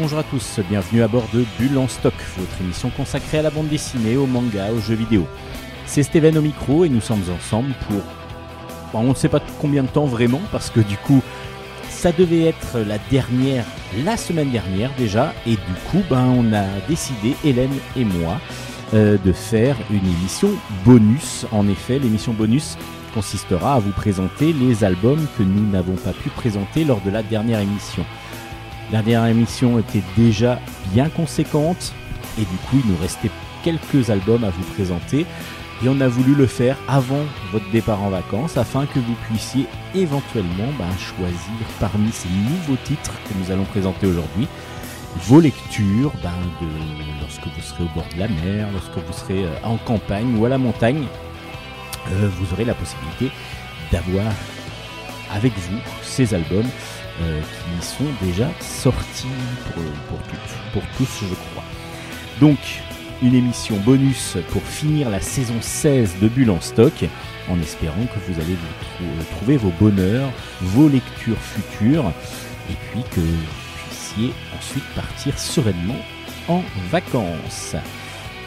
bonjour à tous, bienvenue à bord de Bulle en stock, votre émission consacrée à la bande dessinée, au manga, aux jeux vidéo. C'est Steven au micro et nous sommes ensemble pour... Bon, on ne sait pas combien de temps vraiment, parce que du coup, ça devait être la dernière, la semaine dernière déjà, et du coup, ben, on a décidé, Hélène et moi, euh, de faire une émission bonus. En effet, l'émission bonus consistera à vous présenter les albums que nous n'avons pas pu présenter lors de la dernière émission. La dernière émission était déjà bien conséquente et du coup il nous restait quelques albums à vous présenter et on a voulu le faire avant votre départ en vacances afin que vous puissiez éventuellement ben, choisir parmi ces nouveaux titres que nous allons présenter aujourd'hui vos lectures ben, lorsque vous serez au bord de la mer, lorsque vous serez euh, en campagne ou à la montagne. Euh, vous aurez la possibilité d'avoir avec vous ces albums euh, qui sont déjà sortis pour, tous, je crois. Donc, une émission bonus pour finir la saison 16 de Bulle en stock, en espérant que vous allez vous trouver vos bonheurs, vos lectures futures, et puis que vous puissiez ensuite partir sereinement en vacances.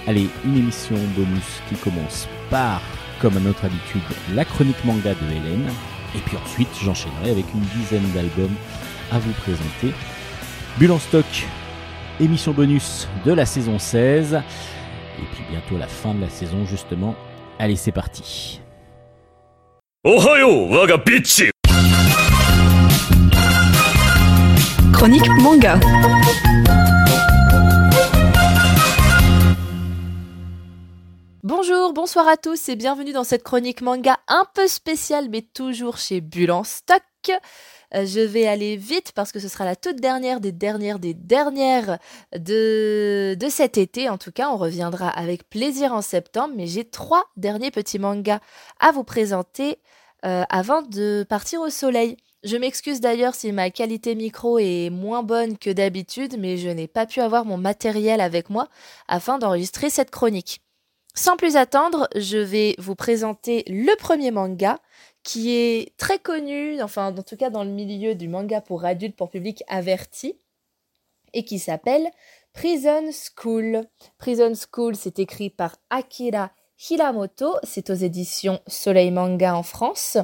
Allez, une émission bonus qui commence par, comme à notre habitude, la chronique manga de Hélène, et puis ensuite, j'enchaînerai avec une dizaine d'albums à vous présenter. Bulle en stock, émission bonus de la saison 16. Et puis bientôt la fin de la saison, justement. Allez, c'est parti. Chronique manga. Bonjour, bonsoir à tous et bienvenue dans cette chronique manga un peu spéciale mais toujours chez Bulle. Euh, je vais aller vite parce que ce sera la toute dernière des dernières des dernières de, de cet été. En tout cas, on reviendra avec plaisir en septembre, mais j'ai trois derniers petits mangas à vous présenter euh, avant de partir au soleil. Je m'excuse d'ailleurs si ma qualité micro est moins bonne que d'habitude, mais je n'ai pas pu avoir mon matériel avec moi afin d'enregistrer cette chronique. Sans plus attendre, je vais vous présenter le premier manga qui est très connu, enfin en tout cas dans le milieu du manga pour adultes, pour public averti, et qui s'appelle Prison School. Prison School, c'est écrit par Akira Hiramoto, c'est aux éditions Soleil Manga en France.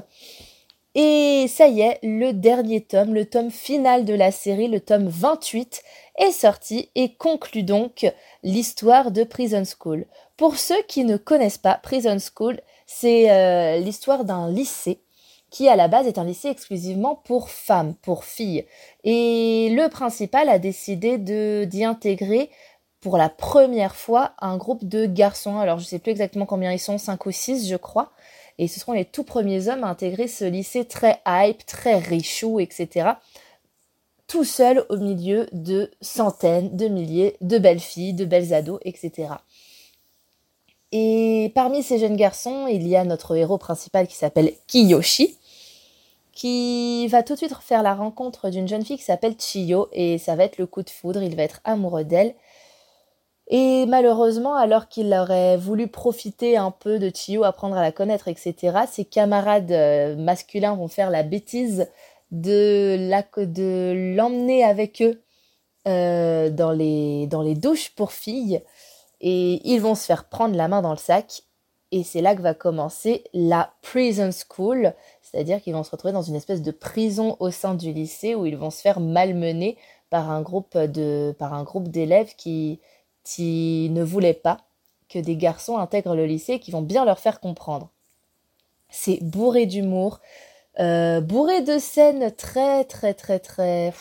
Et ça y est, le dernier tome, le tome final de la série, le tome 28, est sorti et conclut donc l'histoire de Prison School. Pour ceux qui ne connaissent pas Prison School, c'est euh, l'histoire d'un lycée qui à la base est un lycée exclusivement pour femmes, pour filles. Et le principal a décidé d'y intégrer pour la première fois un groupe de garçons. Alors je ne sais plus exactement combien ils sont, 5 ou 6 je crois. Et ce seront les tout premiers hommes à intégrer ce lycée très hype, très richou, etc. Tout seul au milieu de centaines, de milliers de belles filles, de belles ados, etc. Et parmi ces jeunes garçons, il y a notre héros principal qui s'appelle Kiyoshi, qui va tout de suite faire la rencontre d'une jeune fille qui s'appelle Chiyo, et ça va être le coup de foudre, il va être amoureux d'elle. Et malheureusement, alors qu'il aurait voulu profiter un peu de Chiyo, apprendre à la connaître, etc., ses camarades euh, masculins vont faire la bêtise de l'emmener avec eux euh, dans, les, dans les douches pour filles et ils vont se faire prendre la main dans le sac. Et c'est là que va commencer la prison school, c'est-à-dire qu'ils vont se retrouver dans une espèce de prison au sein du lycée où ils vont se faire malmener par un groupe de par un groupe d'élèves qui qui ne voulaient pas que des garçons intègrent le lycée et qui vont bien leur faire comprendre. C'est bourré d'humour, euh, bourré de scènes très très très très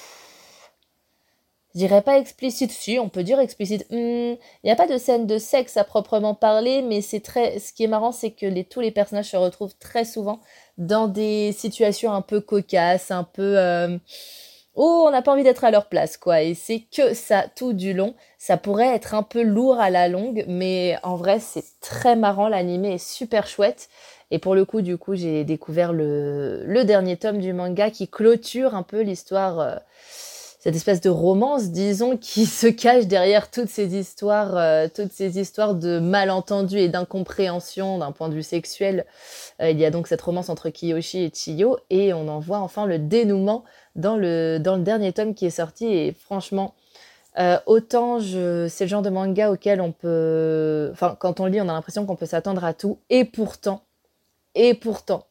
je dirais pas explicite, si, on peut dire explicite. Hmm, il n'y a pas de scène de sexe à proprement parler, mais c'est très. Ce qui est marrant, c'est que tous les personnages se retrouvent très souvent dans des situations un peu cocasses, un peu. Euh, oh, on n'a pas envie d'être à leur place, quoi. Et c'est que ça tout du long. Ça pourrait être un peu lourd à la longue, mais en vrai, c'est très marrant. L'animé est super chouette. Et pour le coup, du coup, j'ai découvert le, dernier tome du manga qui clôture un peu l'histoire. Euh, cette espèce de romance, disons, qui se cache derrière toutes ces histoires, euh, toutes ces histoires de malentendus et d'incompréhension d'un point de vue sexuel. Euh, il y a donc cette romance entre Kiyoshi et Chiyo, et on en voit enfin le dénouement dans le, dernier tome qui est sorti, et franchement, Euh, autant je, c'est le genre de manga auquel on peut, enfin, quand on lit, on a l'impression qu'on peut s'attendre à tout. Et pourtant, et pourtant,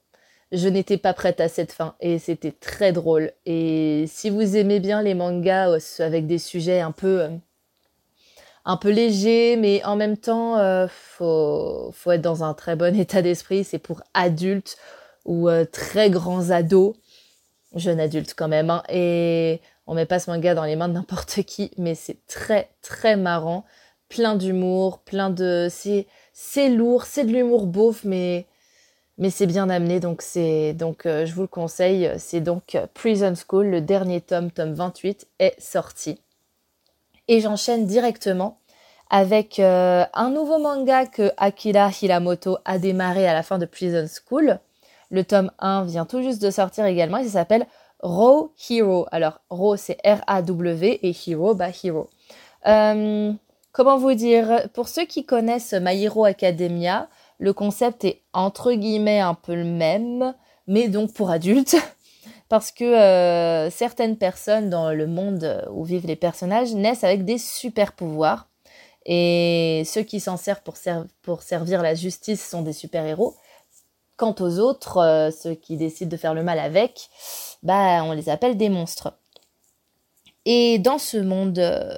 je n'étais pas prête à cette fin et c'était très drôle. Et si vous aimez bien les mangas euh, avec des sujets un peu, euh, un peu légers, mais en même temps, euh, faut, faut être dans un très bon état d'esprit. C'est pour adultes ou très grands ados, jeunes adultes quand même. Hein. et on met pas ce manga dans les mains de n'importe qui, mais c'est très très marrant, plein d'humour, plein de, c'est c'est lourd, c'est de l'humour beauf, mais mais c'est bien amené, donc c'est donc euh, je vous le conseille. C'est donc euh, Prison School, le dernier tome, tome 28, est sorti. Et j'enchaîne directement avec euh, un nouveau manga que Akira Hiramoto a démarré à la fin de Prison School. Le tome 1 vient tout juste de sortir également, il s'appelle Raw Hero. Alors, Raw c'est R-A-W et Hero, bah Hero. comment vous dire? Pour ceux qui connaissent My Hero Academia, le concept est entre guillemets un peu le même, mais donc pour adultes. Parce que euh, certaines personnes dans le monde où vivent les personnages naissent avec des super pouvoirs. Et ceux qui s'en servent pour, pour, servir la justice sont des super-héros. Quant aux autres, euh, ceux qui décident de faire le mal avec, bah, on les appelle des monstres. Et dans ce monde, euh,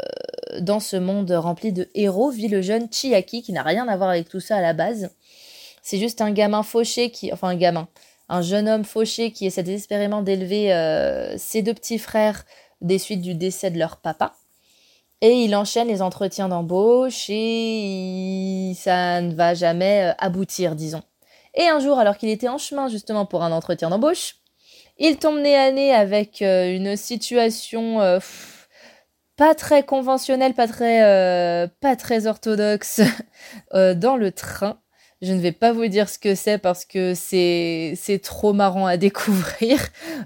dans ce monde rempli de héros, vit le jeune Chiaki, qui n'a rien à voir avec tout ça à la base. C'est juste un gamin fauché qui, enfin un gamin, un jeune homme fauché qui essaie désespérément d'élever euh, ses deux petits frères des suites du décès de leur papa. Et il enchaîne les entretiens d'embauche et ça ne va jamais aboutir, disons. Et un jour, alors qu'il était en chemin justement pour un entretien d'embauche, il tombe nez à nez avec euh, une situation pas très conventionnelle, pas très, pas très orthodoxe dans le train. Je ne vais pas vous dire ce que c'est parce que c'est c'est trop marrant à découvrir.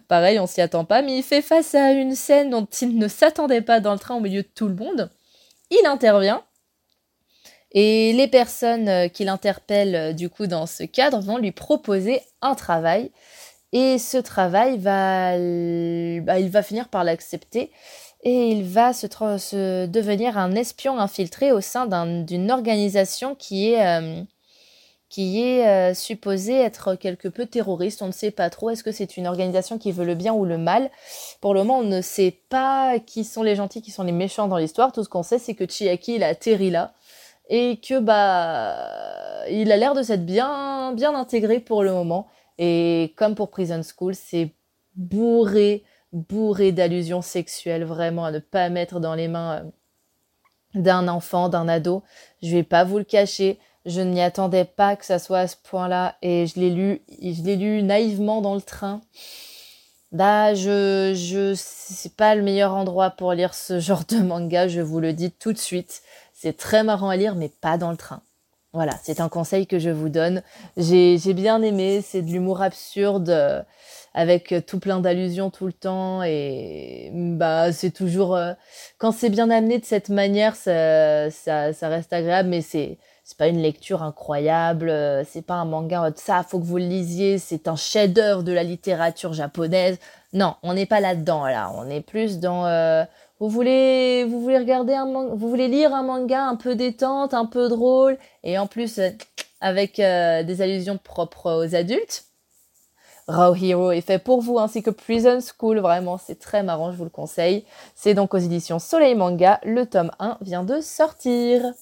Pareil, on s'y attend pas, mais il fait face à une scène dont il ne s'attendait pas dans le train au milieu de tout le monde. Il intervient et les personnes euh, qu'il interpelle euh, du coup dans ce cadre vont lui proposer un travail et ce travail va bah, il va finir par l'accepter et il va se, devenir un espion infiltré au sein d'une organisation qui est euh, qui est euh, supposé être quelque peu terroriste. On ne sait pas trop. Est-ce que c'est une organisation qui veut le bien ou le mal? Pour le moment, on ne sait pas qui sont les gentils, qui sont les méchants dans l'histoire. Tout ce qu'on sait, c'est que Chiaki, il a atterri là et que bah, il a l'air de s'être bien, bien intégré pour le moment. Et comme pour Prison School, c'est bourré, bourré d'allusions sexuelles, vraiment à ne pas mettre dans les mains euh, d'un enfant, d'un ado. Je vais pas vous le cacher. Je n'y attendais pas que ça soit à ce point-là et je l'ai lu, je l'ai lu naïvement dans le train. Bah, je, je, c'est pas le meilleur endroit pour lire ce genre de manga, je vous le dis tout de suite. C'est très marrant à lire, mais pas dans le train. Voilà, c'est un conseil que je vous donne. J'ai, bien aimé, c'est de l'humour absurde, euh, avec tout plein d'allusions tout le temps, et bah, c'est toujours, euh, quand c'est bien amené de cette manière, ça, ça, reste agréable, mais c'est, c'est pas une lecture incroyable, euh, c'est pas un manga ça, faut que vous le lisiez, c'est un chef-d'œuvre de la littérature japonaise. Non, on n'est pas là-dedans là, on est plus dans euh, vous voulez vous voulez regarder un vous voulez lire un manga un peu détente, un peu drôle et en plus euh, avec des allusions propres aux adultes. Raw Hero est fait pour vous ainsi que Prison School, vraiment c'est très marrant, je vous le conseille. C'est donc aux éditions Soleil Manga, le tome 1 vient de sortir.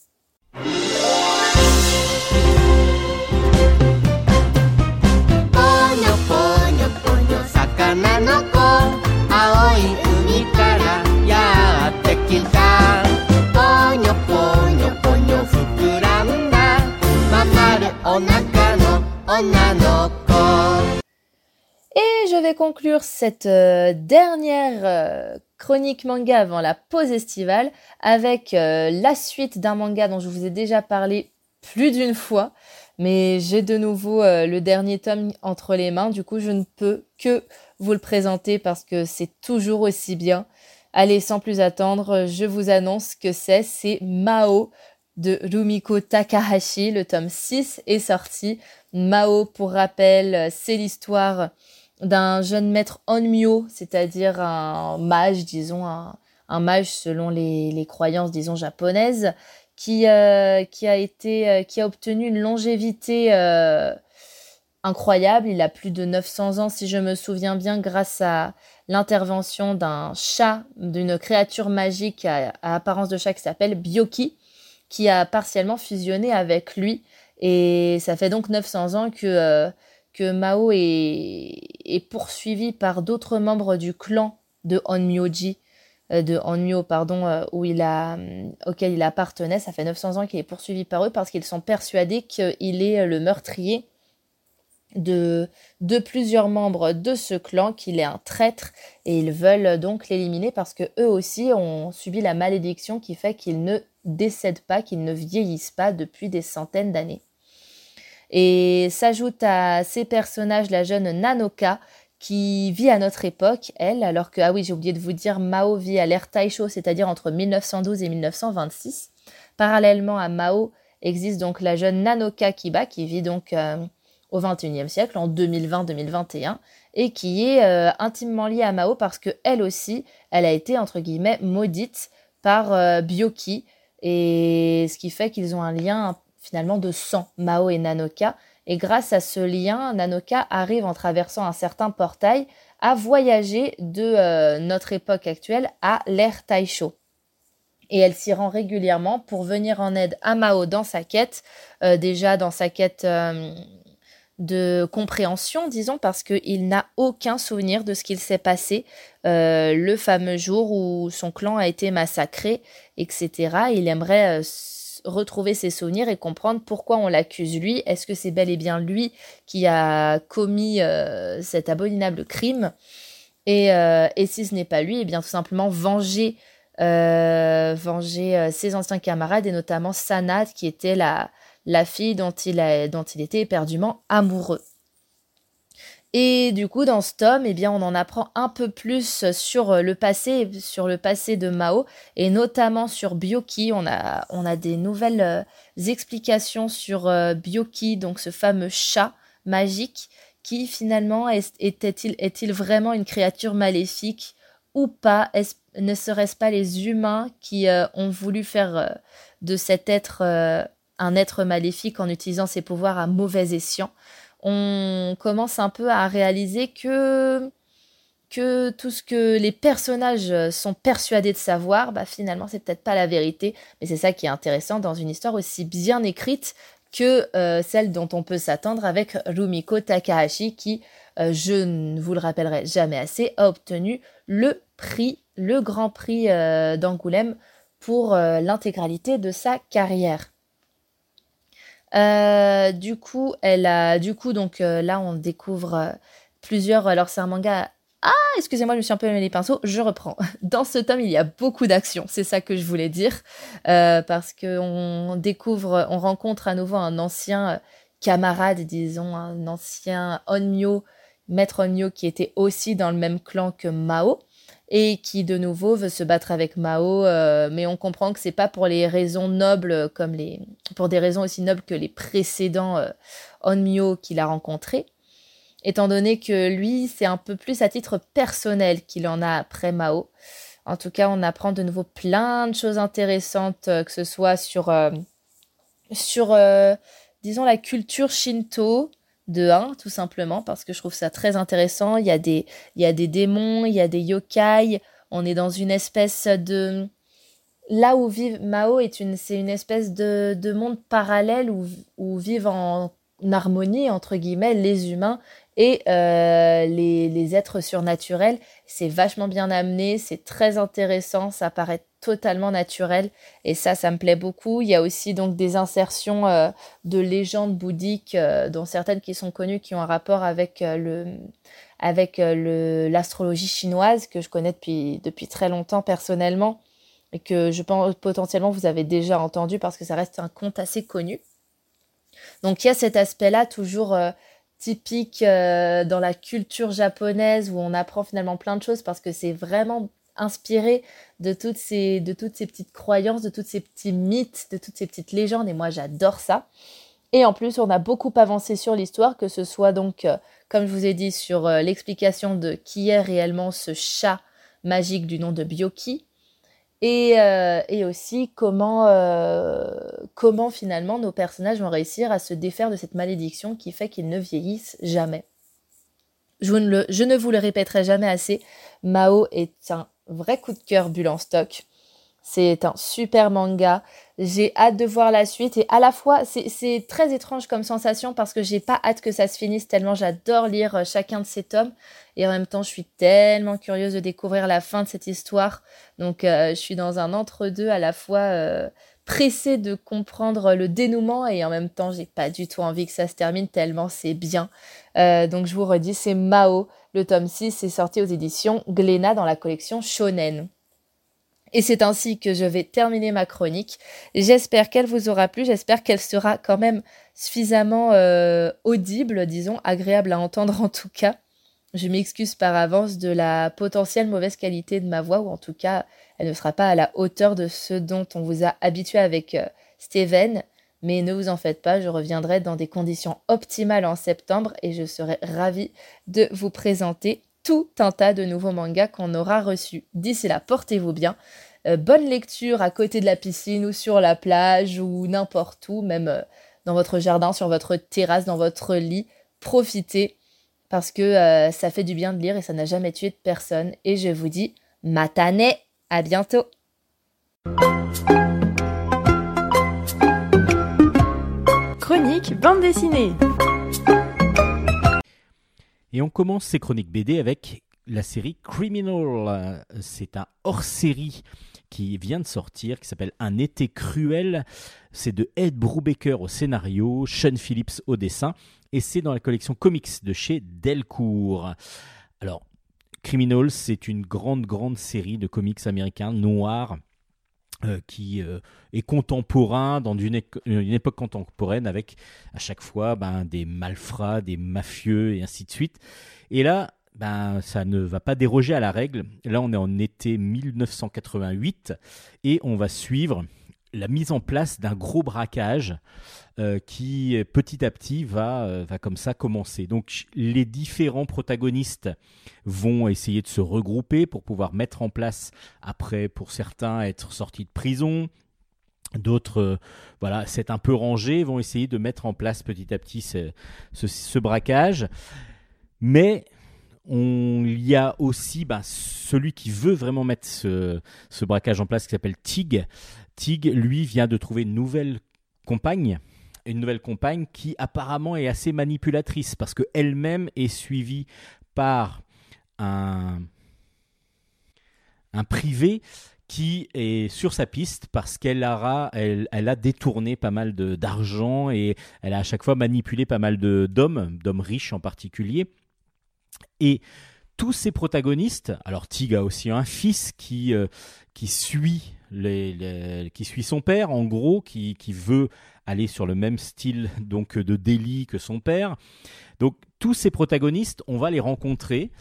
Et je vais conclure cette euh, dernière euh, chronique manga avant la pause estivale avec euh, la suite d'un manga dont je vous ai déjà parlé plus d'une fois. Mais j'ai de nouveau le dernier tome entre les mains. Du coup, je ne peux que vous le présenter parce que c'est toujours aussi bien. Allez, sans plus attendre, je vous annonce que c'est, c'est Mao de Rumiko Takahashi. Le tome 6 est sorti. Mao, pour rappel, c'est l'histoire d'un jeune maître onmyo, c'est-à-dire un mage, disons, un, mage selon les, croyances, disons, japonaises, qui, qui, a été, qui a obtenu une longévité incroyable. Il a plus de 900 ans, si je me souviens bien, grâce à l'intervention d'un chat, d'une créature magique à, apparence de chat qui s'appelle Byoki, qui a partiellement fusionné avec lui. Et ça fait donc 900 ans que, euh, que Mao est, est, poursuivi par d'autres membres du clan de Onmyoji, euh, de Onmyo, pardon, euh, où il a, auquel il appartenait. Ça fait 900 ans qu'il est poursuivi par eux parce qu'ils sont persuadés qu'il est le meurtrier de, de plusieurs membres de ce clan qu'il est un traître et ils veulent donc l'éliminer parce que eux aussi ont subi la malédiction qui fait qu'ils ne décèdent pas, qu'ils ne vieillissent pas depuis des centaines d'années. Et s'ajoute à ces personnages la jeune Nanoka qui vit à notre époque, elle, alors que, ah oui, j'ai oublié de vous dire, Mao vit à l'ère Taisho, c'est-à-dire entre 1912 et 1926. Parallèlement à Mao existe donc la jeune Nanoka Kiba qui vit donc euh, au XXIe siècle, en 2020-2021, et qui est euh, intimement liée à Mao parce que elle aussi, elle a été entre guillemets maudite par euh, Byoki, et ce qui fait qu'ils ont un lien finalement de sang, Mao et Nanoka. Et grâce à ce lien, Nanoka arrive en traversant un certain portail à voyager de euh, notre époque actuelle à l'ère Taisho. Et elle s'y rend régulièrement pour venir en aide à Mao dans sa quête, déjà dans sa quête de compréhension, disons, parce qu'il n'a aucun souvenir de ce qu'il s'est passé euh, le fameux jour où son clan a été massacré, etc. Il aimerait euh, retrouver ses souvenirs et comprendre pourquoi on l'accuse lui. Est-ce que c'est bel et bien lui qui a commis euh, cet abominable crime? Et, si ce n'est pas lui, eh bien tout simplement venger, venger ses anciens camarades et notamment Sanat qui était la la fille dont il, était éperdument amoureux. Et du coup, dans ce tome, eh bien, on en apprend un peu plus sur le passé, sur le passé de Mao, et notamment sur a, on a des nouvelles euh, explications sur euh, Byoki, donc ce fameux chat magique, qui finalement était-il est-il vraiment une créature maléfique ou pas? Ne serait-ce pas les humains qui euh, ont voulu faire de cet être un être maléfique en utilisant ses pouvoirs à mauvais escient, on commence un peu à réaliser que que tout ce que les personnages sont persuadés de savoir, bah finalement c'est peut-être pas la vérité, mais c'est ça qui est intéressant dans une histoire aussi bien écrite que euh, celle dont on peut s'attendre avec Rumiko Takahashi qui, euh, je ne vous le rappellerai jamais assez, a obtenu le prix, le grand prix euh, d'Angoulême pour l'intégralité de sa carrière. Euh, du coup, elle a, du coup, donc euh, là, on découvre euh, plusieurs. Alors, c'est un manga. Ah, excusez-moi, je me suis un peu mis les pinceaux. Je reprends. Dans ce tome, il y a beaucoup d'action. C'est ça que je voulais dire, parce que on découvre, on rencontre à nouveau un ancien camarade, disons, un ancien Onmyo, maître Onmyo, qui était aussi dans le même clan que Mao et qui de nouveau veut se battre avec Mao, euh, mais on comprend que c'est pas pour les raisons nobles comme les, pour des raisons aussi nobles que les précédents euh, Onmyo qu'il a rencontrés, étant donné que lui c'est un peu plus à titre personnel qu'il en a après Mao. En tout cas, on apprend de nouveau plein de choses intéressantes, euh, que ce soit sur, sur disons la culture shinto, de 1, tout simplement, parce que je trouve ça très intéressant. Il y a des, il y a des démons, il y a des yokai. On est dans une espèce de. Là où vit Mao, est une, c'est une espèce de, de monde parallèle où, où, vivent en harmonie, entre guillemets, les humains et euh, les, les, êtres surnaturels. C'est vachement bien amené, c'est très intéressant, ça paraît totalement naturel. Et ça ça me plaît beaucoup. Il y a aussi donc des insertions euh, de légendes bouddhiques euh, dont certaines qui sont connues qui ont un rapport avec le avec l'astrologie chinoise que je connais depuis depuis très longtemps personnellement. Et que je pense potentiellement vous avez déjà entendu parce que ça reste un conte assez connu. Donc il y a cet aspect là toujours typique dans la culture japonaise où on apprend finalement plein de choses parce que c'est vraiment inspiré de toutes ces de toutes ces petites croyances, de tous ces petits mythes, de toutes ces petites légendes et moi j'adore ça. Et en plus, on a beaucoup avancé sur l'histoire, que ce soit donc, euh, comme je vous ai dit, sur euh, l'explication de qui est réellement ce chat magique du nom de Byoki, Et, euh, et aussi comment, euh, comment finalement nos personnages vont réussir à se défaire de cette malédiction qui fait qu'ils ne vieillissent jamais. Je ne, vous le répéterai jamais assez, Mao est un vrai coup de cœur bulle stock. C'est un super manga. J'ai hâte de voir la suite et à la fois c'est très étrange comme sensation parce que j'ai pas hâte que ça se finisse tellement j'adore lire euh, chacun de ces tomes et en même temps je suis tellement curieuse de découvrir la fin de cette histoire. Donc euh, je suis dans un entre-deux à la fois euh, pressée de comprendre le dénouement et en même temps j'ai pas du tout envie que ça se termine tellement c'est bien. donc je vous redis c'est Mao. Le tome 6 est sorti aux éditions Glénat dans la collection Shonen. Et c'est ainsi que je vais terminer ma chronique. J'espère qu'elle vous aura plu, j'espère qu'elle sera quand même suffisamment euh, audible, disons, agréable à entendre en tout cas. Je m'excuse par avance de la potentielle mauvaise qualité de ma voix, ou en tout cas, elle ne sera pas à la hauteur de ce dont on vous a habitué avec euh, Steven. Mais ne vous en faites pas, je reviendrai dans des conditions optimales en septembre et je serai ravie de vous présenter tout un tas de nouveaux mangas qu'on aura reçus. D'ici là, portez-vous bien. Euh, bonne lecture à côté de la piscine ou sur la plage ou n'importe où, même euh, dans votre jardin, sur votre terrasse, dans votre lit. Profitez parce que euh, ça fait du bien de lire et ça n'a jamais tué de personne. Et je vous dis, matane, à bientôt. Chronique bande dessinée. Et on commence ces chroniques BD avec la série Criminal. C'est un hors-série qui vient de sortir, qui s'appelle Un été cruel. C'est de Ed Brubaker au scénario, Sean Phillips au dessin, et c'est dans la collection comics de chez Delcourt. Alors, Criminal, c'est une grande, grande série de comics américains noirs euh, qui euh, est contemporain dans une, époque contemporaine avec à chaque fois ben, des malfrats, des mafieux et ainsi de suite. Et là, ben, ça ne va pas déroger à la règle. Là, on est en été 1988 et on va suivre la mise en place d'un gros braquage euh, qui petit à petit va, euh, va comme ça commencer. Donc les différents protagonistes vont essayer de se regrouper pour pouvoir mettre en place, après pour certains être sortis de prison, D'autres, euh, voilà, c'est un peu rangé, vont essayer de mettre en place petit à petit ce, ce, braquage. Mais il y a aussi ben, celui qui veut vraiment mettre ce, ce braquage en place, qui s'appelle Tig, Tig, lui, vient de trouver une nouvelle compagne, une nouvelle compagne qui apparemment est assez manipulatrice parce qu'elle-même est suivie par un, un privé qui est sur sa piste parce qu'elle a, elle, a détourné pas mal d'argent et elle a à chaque fois manipulé pas mal d'hommes, d'hommes riches en particulier. Et tous ces protagonistes, alors Tig a aussi un fils qui, euh, qui suit qui suit son père, en gros, qui, veut aller sur le même style donc de délit que son père. Donc tous ces protagonistes, on va les rencontrer.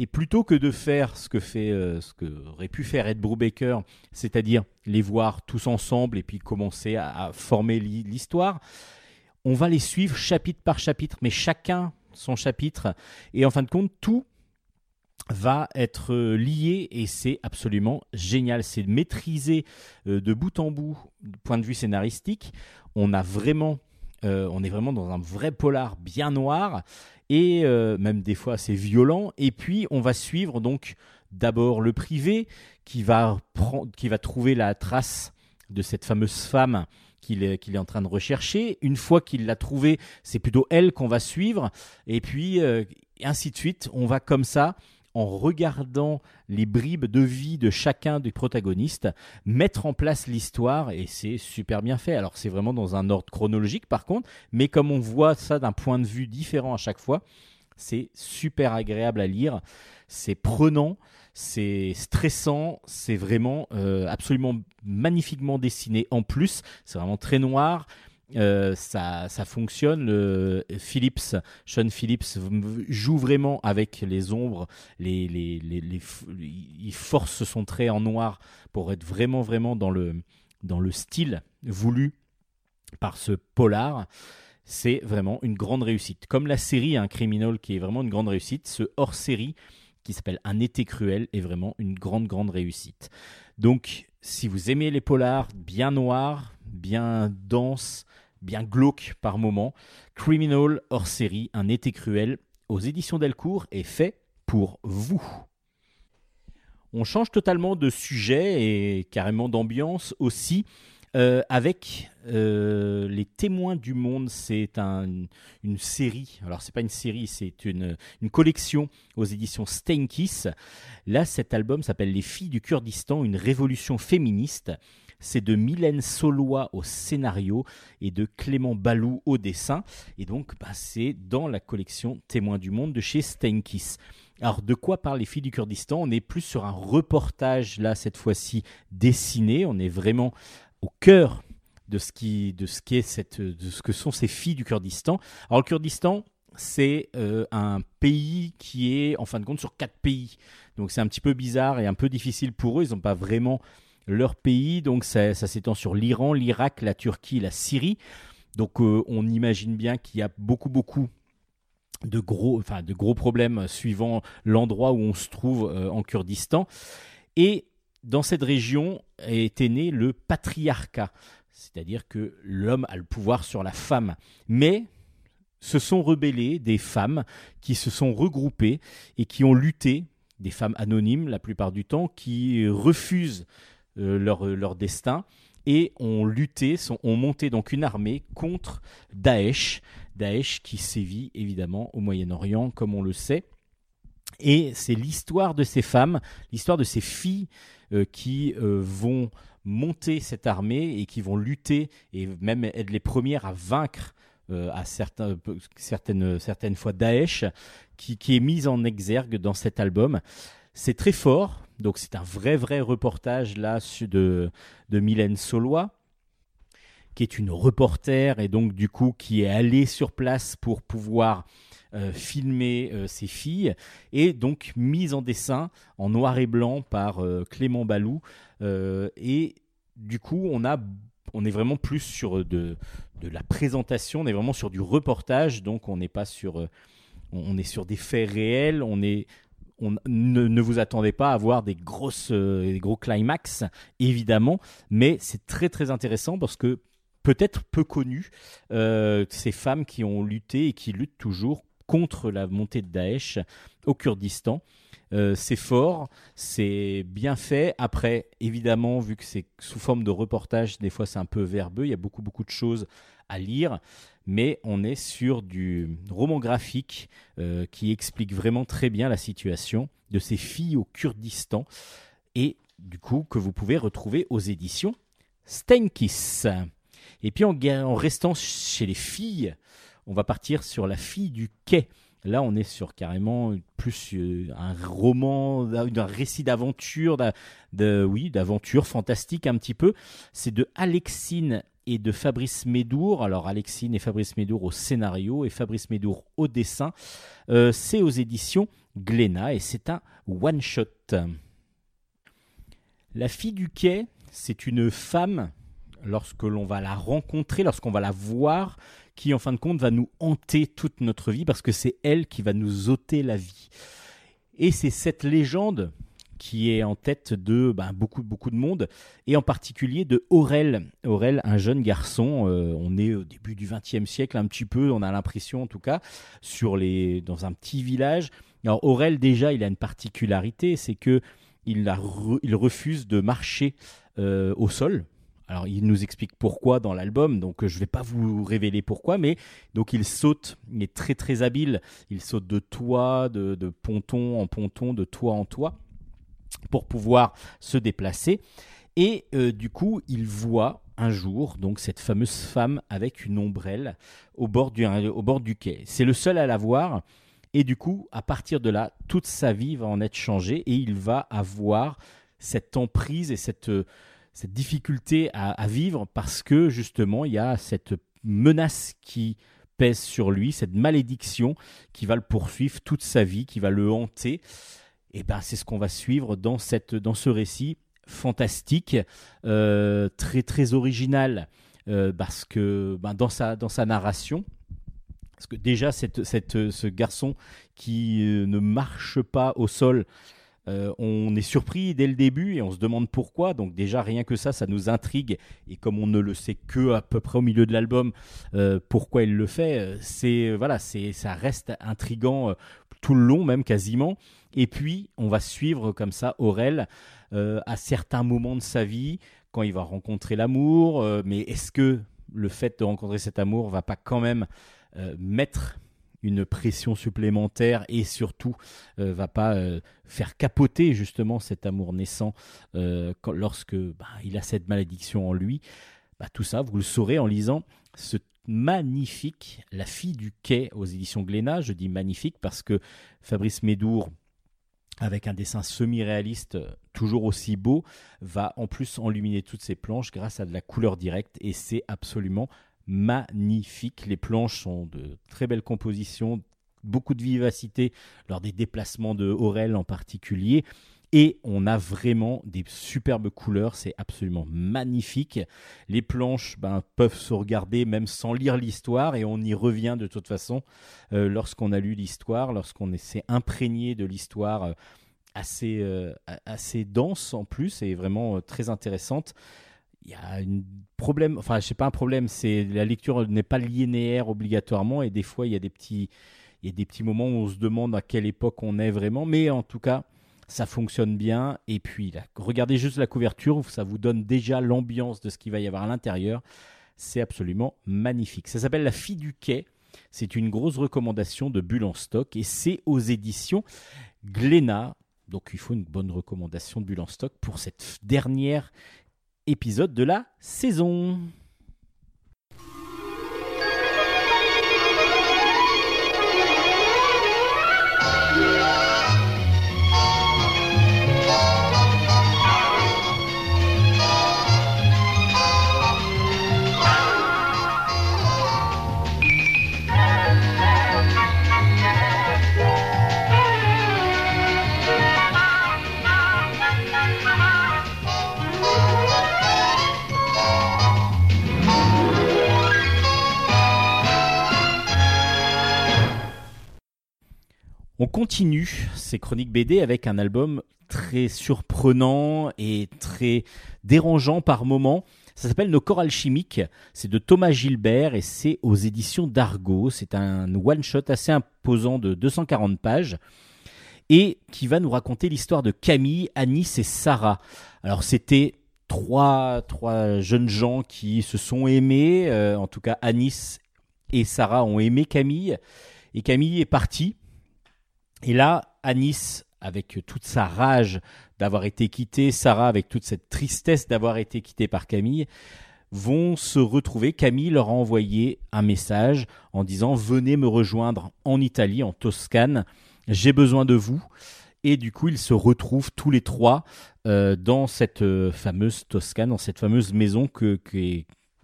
Et plutôt que de faire ce que fait, euh, ce que aurait pu faire Ed Brubaker, c'est-à-dire les voir tous ensemble et puis commencer à, former l'histoire, on va les suivre chapitre par chapitre, mais chacun son chapitre. Et en fin de compte, tout va être euh, lié et c'est absolument génial. C'est maîtrisé euh, de bout en bout point de vue scénaristique. On a vraiment, euh, on est vraiment dans un vrai polar bien noir et même des fois assez violent. Et puis on va suivre donc d'abord le privé qui va, qui va trouver la trace de cette fameuse femme qu'il est, qu'il est en train de rechercher. Une fois qu'il l'a trouvée, c'est plutôt elle qu'on va suivre. Et puis, ainsi de suite, on va comme ça en regardant les bribes de vie de chacun des protagonistes, mettre en place l'histoire et c'est super bien fait. Alors c'est vraiment dans un ordre chronologique par contre, mais comme on voit ça d'un point de vue différent à chaque fois, c'est super agréable à lire, c'est prenant, c'est stressant, c'est vraiment euh, absolument magnifiquement dessiné en plus, c'est vraiment très noir. Euh, ça, ça, fonctionne. Phillips, Sean Phillips joue vraiment avec les ombres. Il force son trait en noir pour être vraiment, vraiment dans le, dans le style voulu par ce polar. C'est vraiment une grande réussite. Comme la série Un Criminal qui est vraiment une grande réussite, ce hors-série qui s'appelle Un été cruel est vraiment une grande, grande réussite. Donc, si vous aimez les polars bien noirs, bien denses, bien glauques par moments, Criminal hors série, un été cruel, aux éditions Delcourt est fait pour vous. On change totalement de sujet et carrément d'ambiance aussi. Euh, avec euh, Les Témoins du Monde, c'est une série. Alors, c'est pas une série, c'est une, collection aux éditions Steinkiss. Là, cet album s'appelle Les Filles du Kurdistan, une révolution féministe. C'est de Mylène Solois au scénario et de Clément Balou au dessin. Et donc, bah, c'est dans la collection Témoins du Monde de chez Steinkiss. Alors, de quoi parlent les filles du Kurdistan? On est plus sur un reportage, là, cette fois-ci, dessiné. On est vraiment au cœur de ce qui, de ce qui cette, de ce que sont ces filles du Kurdistan. Alors le Kurdistan, c'est euh, un pays qui est en fin de compte sur quatre pays. Donc c'est un petit peu bizarre et un peu difficile pour eux. Ils n'ont pas vraiment leur pays. Donc ça, s'étend sur l'Iran, l'Irak, la Turquie, la Syrie. Donc euh, on imagine bien qu'il y a beaucoup beaucoup de gros, enfin, de gros problèmes suivant l'endroit où on se trouve euh, en Kurdistan. Et dans cette région était né le patriarcat, c'est-à-dire que l'homme a le pouvoir sur la femme. Mais se sont rebellés des femmes qui se sont regroupées et qui ont lutté, des femmes anonymes la plupart du temps, qui refusent euh, leur, destin et ont lutté, ont monté donc une armée contre Daesh, Daesh qui sévit évidemment au Moyen-Orient comme on le sait. Et c'est l'histoire de ces femmes, l'histoire de ces filles qui euh, vont monter cette armée et qui vont lutter et même être les premières à vaincre euh, à certaines, certaines fois Daesh, qui, est mise en exergue dans cet album. C'est très fort, donc c'est un vrai vrai reportage là de, de Mylène Solois qui est une reporter et donc du coup qui est allée sur place pour pouvoir euh, filmer euh, ses filles. Et donc mise en dessin en noir et blanc par euh, Clément Balou. et du coup, on a on est vraiment plus sur de, de la présentation, on est vraiment sur du reportage, donc on n'est pas sur, on est sur des faits réels, on est, on ne, ne, vous attendez pas à voir des grosses, des gros climax, évidemment, mais c'est très très intéressant parce que peut-être peu connu, ces femmes qui ont lutté et qui luttent toujours contre la montée de Daesh au Kurdistan. Euh, c'est fort, c'est bien fait. Après, évidemment, vu que c'est sous forme de reportage, des fois c'est un peu verbeux, il y a beaucoup beaucoup de choses à lire, mais on est sur du roman graphique euh, qui explique vraiment très bien la situation de ces filles au Kurdistan et du coup que vous pouvez retrouver aux éditions Steinkiss. Et puis en, en restant chez les filles, on va partir sur La fille du quai. Là, on est sur carrément plus euh, un roman, un récit d'aventure, oui, d'aventure fantastique un petit peu. C'est de Alexine et de Fabrice Médour. Alors Alexine et Fabrice Médour au scénario et Fabrice Médour au dessin. Euh, c'est aux éditions Glénat et c'est un one-shot. La fille du quai, c'est une femme, lorsque l'on va la rencontrer, lorsqu'on va la voir, qui en fin de compte va nous hanter toute notre vie parce que c'est elle qui va nous ôter la vie. Et c'est cette légende qui est en tête de ben, beaucoup, beaucoup de monde, et en particulier de Aurel. Aurel, un jeune garçon, euh, on est au début du XXe siècle un petit peu, on a l'impression en tout cas, sur les, dans un petit village. Alors Aurel déjà, il a une particularité, c'est que il, refuse de marcher euh, au sol, alors il nous explique pourquoi dans l'album, donc je ne vais pas vous révéler pourquoi, mais donc il saute, il est très très habile, il saute de toit, de, ponton en ponton, de toit en toit, pour pouvoir se déplacer. Et euh, du coup, il voit un jour donc cette fameuse femme avec une ombrelle au bord du, au bord du quai. C'est le seul à la voir. Et du coup, à partir de là, toute sa vie va en être changée et il va avoir cette emprise et cette, cette difficulté à, vivre parce que justement il y a cette menace qui pèse sur lui, cette malédiction qui va le poursuivre toute sa vie, qui va le hanter. Et ben c'est ce qu'on va suivre dans cette dans ce récit fantastique, euh, très très original euh, parce que ben, dans sa dans sa narration. Parce que déjà, cette, cette, ce garçon qui euh, ne marche pas au sol, Euh, on est surpris dès le début et on se demande pourquoi. Donc déjà rien que ça, ça nous intrigue. Et comme on ne le sait que à peu près au milieu de l'album, euh, pourquoi il le fait, c'est voilà, c'est ça reste intrigant tout le long même quasiment. Et puis on va suivre comme ça Aurel à certains moments de sa vie quand il va rencontrer l'amour. mais est-ce que le fait de rencontrer cet amour va pas quand même mettre une pression supplémentaire et surtout euh, va pas euh, faire capoter justement cet amour naissant euh, lorsque bah, il a cette malédiction en lui. Bah, tout ça, vous le saurez en lisant ce magnifique La fille du quai aux éditions Glénat. Je dis magnifique parce que Fabrice Médour, avec un dessin semi-réaliste toujours aussi beau, va en plus enluminer toutes ses planches grâce à de la couleur directe et c'est absolument magnifique. Les planches sont de très belles compositions, beaucoup de vivacité lors des déplacements de Aurel en particulier. Et on a vraiment des superbes couleurs, c'est absolument magnifique. Les planches ben, peuvent se regarder même sans lire l'histoire et on y revient de toute façon euh, lorsqu'on a lu l'histoire, lorsqu'on s'est imprégné de l'histoire euh, assez, euh, assez dense en plus et vraiment très intéressante il y a un problème, enfin, je sais pas un problème, c'est la lecture n'est pas linéaire obligatoirement et des fois il y a des petits, il y a des petits moments où on se demande à quelle époque on est vraiment, mais en tout cas, ça fonctionne bien. Et puis, regardez juste la couverture, ça vous donne déjà l'ambiance de ce qu'il va y avoir à l'intérieur. C'est absolument magnifique. Ça s'appelle La fille du quai. C'est une grosse recommandation de Bulle en stock et c'est aux éditions Glénat. Donc il faut une bonne recommandation de Bulle en stock pour cette dernière épisode de la saison. On continue ces chroniques BD avec un album très surprenant et très dérangeant par moments. Ça s'appelle Nos corps alchimiques. C'est de Thomas Gilbert et c'est aux éditions d'Argo. C'est un one-shot assez imposant de 240 pages et qui va nous raconter l'histoire de Camille, Anis et Sarah. Alors c'était trois, trois jeunes gens qui se sont aimés. Euh, en tout cas, Anis et Sarah ont aimé Camille. Et Camille est partie et là, Anis, avec toute sa rage d'avoir été quittée, Sarah avec toute cette tristesse d'avoir été quittée par Camille, vont se retrouver. Camille leur a envoyé un message en disant Venez me rejoindre en Italie, en Toscane, j'ai besoin de vous. Et du coup, ils se retrouvent tous les trois euh, dans cette euh, fameuse Toscane, dans cette fameuse maison que,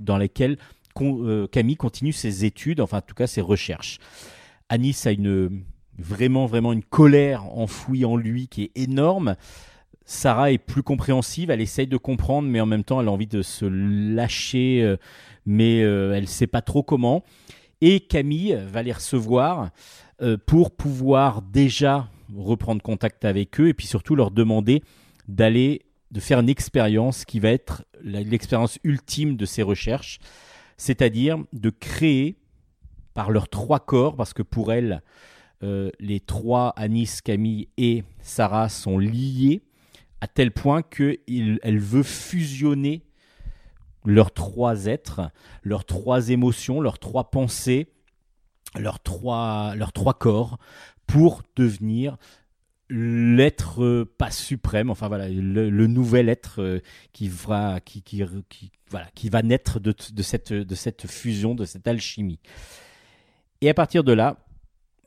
dans laquelle euh, Camille continue ses études, enfin en tout cas ses recherches. Anis a une, vraiment, vraiment une colère enfouie en lui qui est énorme. Sarah est plus compréhensive, elle essaye de comprendre, mais en même temps, elle a envie de se lâcher, euh, mais euh, elle ne sait pas trop comment. Et Camille va les recevoir euh, pour pouvoir déjà reprendre contact avec eux et puis surtout leur demander d'aller, de faire une expérience qui va être l'expérience ultime de ces recherches, c'est-à-dire de créer par leurs trois corps, parce que pour elle, euh, les trois, Anis, Camille et Sarah, sont liés à tel point qu'elle veut fusionner leurs trois êtres, leurs trois émotions, leurs trois pensées, leurs trois, leurs trois corps pour devenir l'être pas suprême, enfin voilà, le, nouvel être euh, qui va, qui, voilà, qui va naître de, cette, de cette fusion, de cette alchimie. Et à partir de là,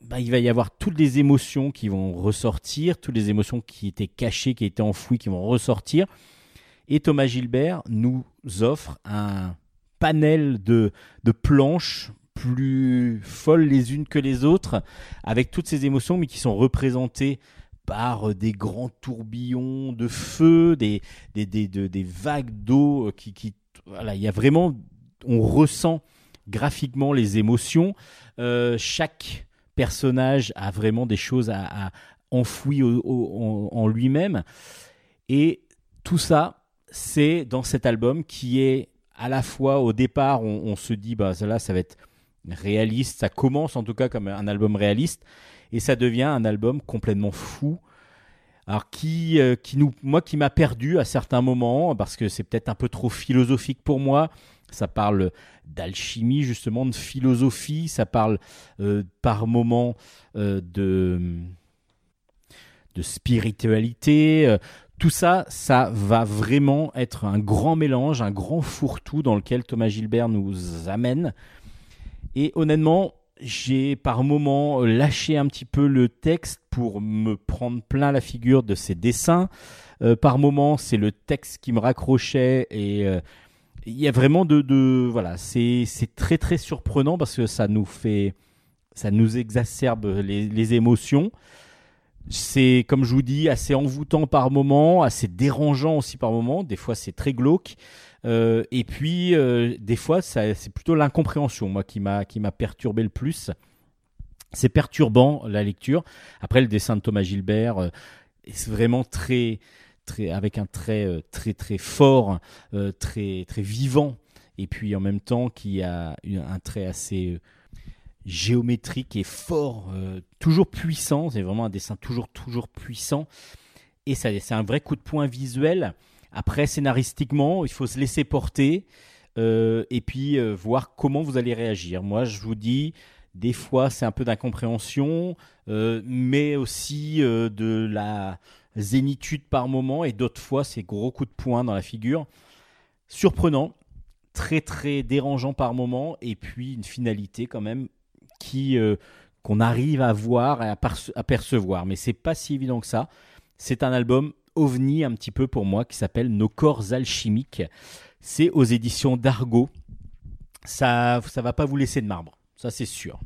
bah, il va y avoir toutes les émotions qui vont ressortir, toutes les émotions qui étaient cachées, qui étaient enfouies, qui vont ressortir. Et Thomas Gilbert nous offre un panel de, de planches plus folles les unes que les autres, avec toutes ces émotions, mais qui sont représentées par des grands tourbillons de feu, des, des, des, des vagues d'eau qui, qui, voilà, il y a vraiment, on ressent graphiquement les émotions. Euh, chaque personnage a vraiment des choses à, enfoui en, lui-même. Et tout ça, c'est dans cet album qui est à la fois au départ, on, se dit, bah ça va être réaliste. Ça commence en tout cas comme un album réaliste et ça devient un album complètement fou. Alors qui, euh, qui nous, moi qui m'a perdu à certains moments parce que c'est peut-être un peu trop philosophique pour moi. Ça parle d'alchimie justement, de philosophie. Ça parle euh, par moments euh, de de spiritualité. Tout ça, ça va vraiment être un grand mélange, un grand fourre-tout dans lequel Thomas Gilbert nous amène. Et honnêtement, j'ai par moments lâché un petit peu le texte pour me prendre plein la figure de ses dessins. Euh, par moments, c'est le texte qui me raccrochait et euh, il y a vraiment de, voilà, c'est très très surprenant parce que ça nous fait, ça nous exacerbe les, émotions. C'est comme je vous dis assez envoûtant par moments, assez dérangeant aussi par moments. Des fois, c'est très glauque. Euh, et puis, euh, des fois, c'est plutôt l'incompréhension, moi, qui m'a perturbé le plus. C'est perturbant, la lecture. Après, le dessin de Thomas Gilbert euh, vraiment très, avec un trait très, très fort, très, très vivant. Et puis, en même temps, qui a un trait assez géométrique et fort, toujours puissant. C'est vraiment un dessin toujours, toujours puissant. Et c'est un vrai coup de poing visuel après, scénaristiquement, il faut se laisser porter euh, et puis euh, voir comment vous allez réagir. Moi, je vous dis, des fois, c'est un peu d'incompréhension, euh, mais aussi de la zénitude par moment, et d'autres fois, c'est gros coup de poing dans la figure. Surprenant, très très dérangeant par moment, et puis une finalité quand même qui qu'on arrive à voir et à, percevoir. Mais c'est pas si évident que ça. C'est un album ovni un petit peu pour moi qui s'appelle Nos corps alchimiques. C'est aux éditions d'Argo. Ça ça va pas vous laisser de marbre, ça c'est sûr.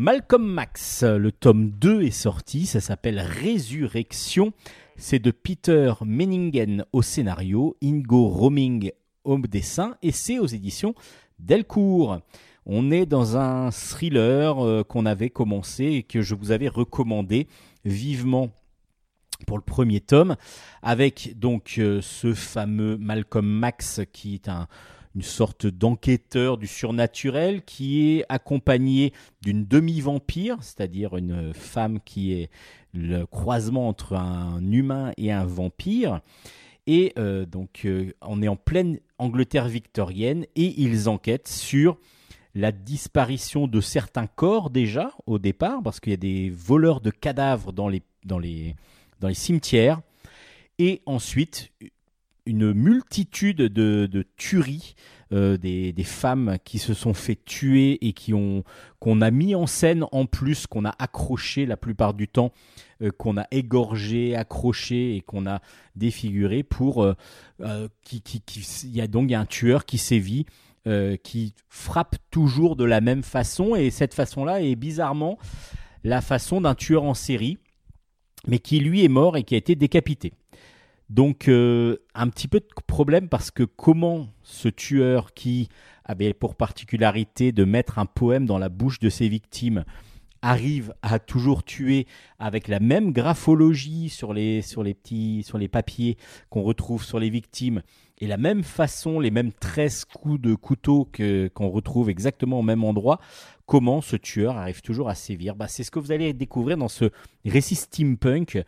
Malcolm Max, le tome 2 est sorti, ça s'appelle Résurrection. C'est de Peter Menningen au scénario, Ingo Roming au dessin et c'est aux éditions Delcourt. On est dans un thriller euh, qu'on avait commencé et que je vous avais recommandé vivement pour le premier tome, avec donc euh, ce fameux Malcolm Max qui est un, une sorte d'enquêteur du surnaturel qui est accompagné d'une demi-vampire, c'est-à-dire une femme qui est le croisement entre un humain et un vampire. Et euh, donc euh, on est en pleine Angleterre victorienne et ils enquêtent sur la disparition de certains corps déjà au départ, parce qu'il y a des voleurs de cadavres dans les, dans les, dans les cimetières, et ensuite une multitude de, tueries euh, des, femmes qui se sont fait tuer et qui ont qu'on a mis en scène en plus, qu'on a accroché la plupart du temps, euh, qu'on a égorgé, accroché et qu'on a défiguré pour euh, qui, qui, il y a donc un tueur qui sévit. qui frappe toujours de la même façon et cette façon-là est bizarrement la façon d'un tueur en série mais qui lui est mort et qui a été décapité. Donc euh, un petit peu de problème parce que comment ce tueur qui avait pour particularité de mettre un poème dans la bouche de ses victimes arrive à toujours tuer avec la même graphologie sur les, sur les petits sur les papiers qu'on retrouve sur les victimes et la même façon, les mêmes 13 coups de couteau que, qu'on retrouve exactement au même endroit, comment ce tueur arrive toujours à sévir? Bah, C'est ce que vous allez découvrir dans ce récit steampunk,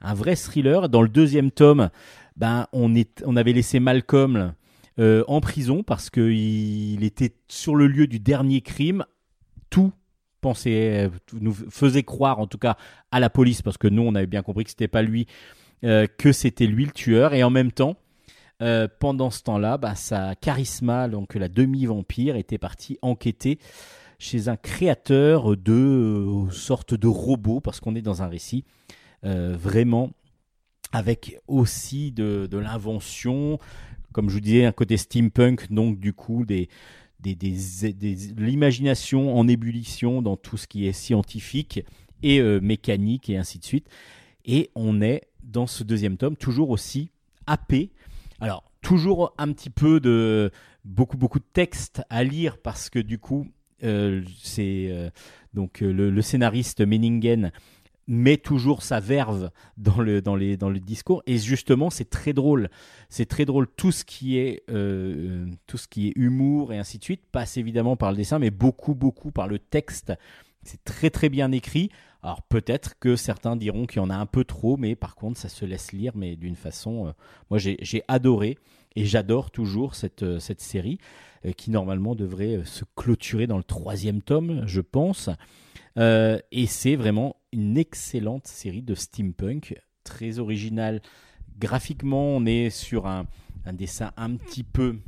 un vrai thriller. Dans le deuxième tome, ben, on, avait laissé Malcolm euh, en prison parce qu'il était sur le lieu du dernier crime. Tout pensait, nous faisait croire, en tout cas à la police, parce que nous, on avait bien compris que c'était pas lui, euh, que c'était lui le tueur. Et en même temps, euh, pendant ce temps-là, bah, sa charisma, donc la demi-vampire, était partie enquêter chez un créateur de euh, sorte de robot, parce qu'on est dans un récit euh, vraiment avec aussi de, l'invention, comme je vous disais, un côté steampunk, donc du coup des, l'imagination en ébullition dans tout ce qui est scientifique et mécanique et ainsi de suite. Et on est dans ce deuxième tome toujours aussi happé alors, toujours un petit peu de beaucoup beaucoup de texte à lire parce que du coup, euh, c'est euh, donc euh, le, scénariste Meningen met toujours sa verve dans le, dans les, dans le discours. Et justement, c'est très drôle. C'est très drôle. Tout ce, qui est, euh, tout ce qui est humour et ainsi de suite passe évidemment par le dessin, mais beaucoup, beaucoup par le texte. C'est très, très bien écrit. Alors peut-être que certains diront qu'il y en a un peu trop, mais par contre, ça se laisse lire, mais d'une façon... euh, moi, j'ai adoré et j'adore toujours cette, euh, cette série qui normalement devrait se clôturer dans le troisième tome, je pense. Et c'est vraiment une excellente série de steampunk, très originale. Graphiquement, on est sur un, dessin un petit peu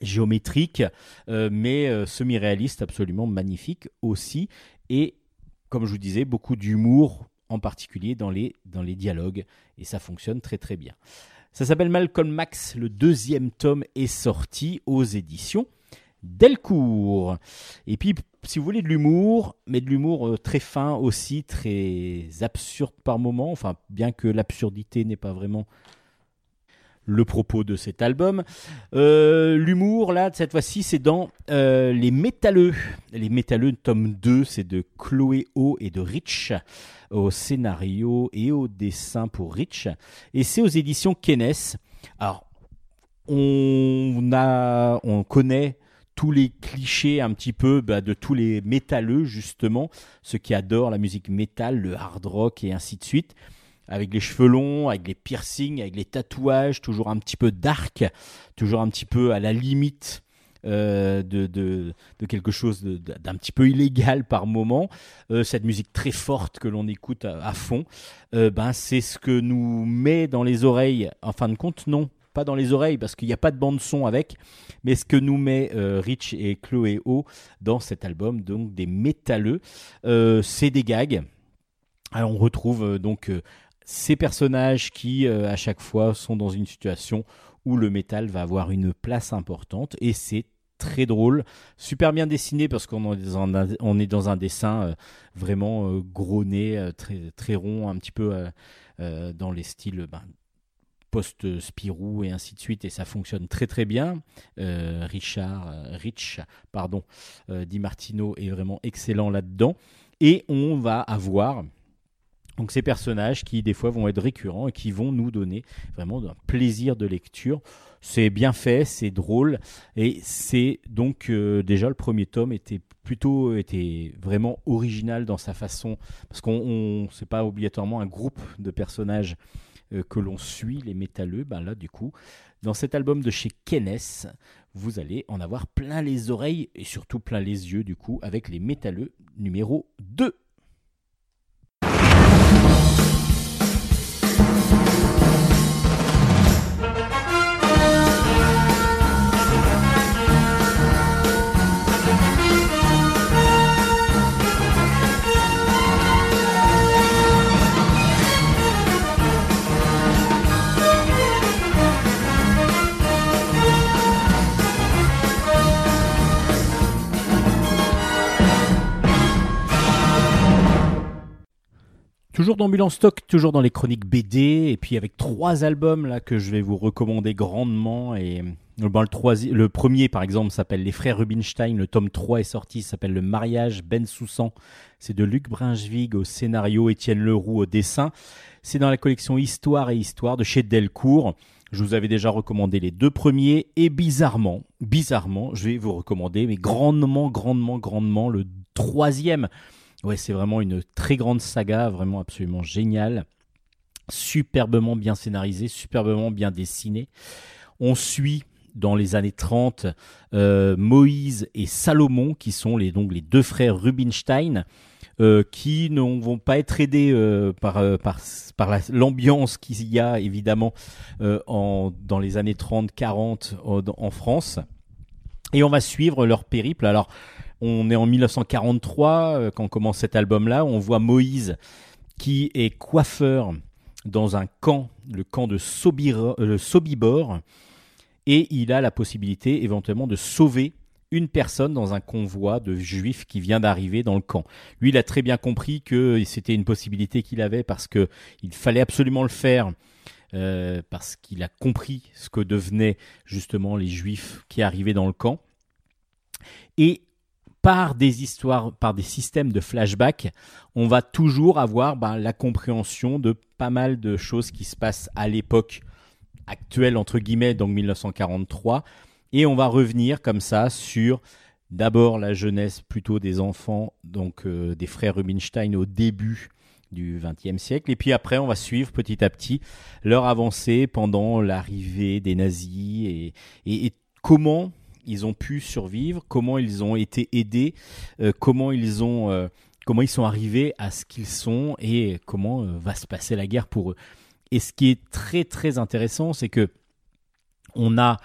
géométrique, euh, mais euh, semi-réaliste, absolument magnifique aussi. Et comme je vous disais, beaucoup d'humour, en particulier dans les dialogues, et ça fonctionne très très bien. Ça s'appelle Malcolm Max, le deuxième tome est sorti aux éditions Delcourt. Et puis, si vous voulez de l'humour, mais de l'humour euh, très fin aussi, très absurde par moments, enfin, bien que l'absurdité n'est pas vraiment le propos de cet album. Euh, l'humour, là, cette fois-ci, c'est dans euh, Les Métalleux. Les Métalleux, tome 2, c'est de Chloé O et de Rich, au scénario et au dessin pour Rich. Et c'est aux éditions Kennes. Alors, on, a, on connaît tous les clichés un petit peu bah, de tous les métalleux, justement, ceux qui adorent la musique métal, le hard rock et ainsi de suite avec les cheveux longs, avec les piercings, avec les tatouages, toujours un petit peu dark, toujours un petit peu à la limite euh, de, quelque chose d'un petit peu illégal par moment. Euh, cette musique très forte que l'on écoute à, à fond, euh, ben, c'est ce que nous met dans les oreilles, en fin de compte, non. Pas dans les oreilles parce qu'il n'y a pas de bande son avec, mais ce que nous met Rich et Chloé O dans cet album, donc des métalleux, c'est des gags. Alors on retrouve donc ces personnages qui, euh, à chaque fois, sont dans une situation où le métal va avoir une place importante. Et c'est très drôle, super bien dessiné parce qu'on est dans un, dessin euh, vraiment euh, gros très, très rond, un petit peu dans les styles ben, post-Spirou et ainsi de suite, et ça fonctionne très très bien. Richard, Rich, pardon, Di Martino est vraiment excellent là-dedans. Et on va avoir donc ces personnages qui des fois vont être récurrents et qui vont nous donner vraiment un plaisir de lecture. C'est bien fait, c'est drôle et c'est donc euh, déjà le premier tome était plutôt était vraiment original dans sa façon parce qu'on c'est pas obligatoirement un groupe de personnages euh, que l'on suit les métalleux. Ben là du coup dans cet album de chez Kennes, vous allez en avoir plein les oreilles et surtout plein les yeux du coup avec les métalleux numéro 2. Toujours d'ambulance stock, toujours dans les chroniques BD, et puis avec trois albums là que je vais vous recommander grandement. Et bon, le, troisième, le premier, par exemple, s'appelle Les Frères Rubinstein. Le tome 3 est sorti, s'appelle Le Mariage Ben Soussan. C'est de Luc Brinchevig au scénario, Étienne Leroux au dessin. C'est dans la collection Histoire et Histoire de chez Delcourt. Je vous avais déjà recommandé les deux premiers, et bizarrement, bizarrement, je vais vous recommander, mais grandement, grandement, grandement, le troisième. Ouais, c'est vraiment une très grande saga, vraiment absolument géniale, superbement bien scénarisée, superbement bien dessinée. On suit dans les années 30 euh, Moïse et Salomon, qui sont les, donc les deux frères Rubinstein, euh, qui ne vont pas être aidés euh, par, par, par l'ambiance qu'il y a évidemment en, dans les années 30-40 en, en France. Et on va suivre leur périple. Alors, on est en 1943 euh, quand commence cet album-là. On voit Moïse qui est coiffeur dans un camp, le camp de euh, Sobibor, et il a la possibilité éventuellement de sauver une personne dans un convoi de juifs qui vient d'arriver dans le camp. Lui, il a très bien compris que c'était une possibilité qu'il avait parce que il fallait absolument le faire. Euh, parce qu'il a compris ce que devenaient justement les juifs qui arrivaient dans le camp. Par des histoires, par des systèmes de flashback, on va toujours avoir ben, la compréhension de pas mal de choses qui se passent à l'époque actuelle, entre guillemets, donc 1943. Et on va revenir comme ça sur d'abord la jeunesse plutôt des enfants, donc euh, des frères Rubinstein au début du XXe siècle. Et puis après, on va suivre petit à petit leur avancée pendant l'arrivée des nazis et, comment ils ont pu survivre, comment ils ont été aidés, euh, comment ils ont, euh, comment ils sont arrivés à ce qu'ils sont et comment va se passer la guerre pour eux. Et ce qui est très très intéressant, c'est que on a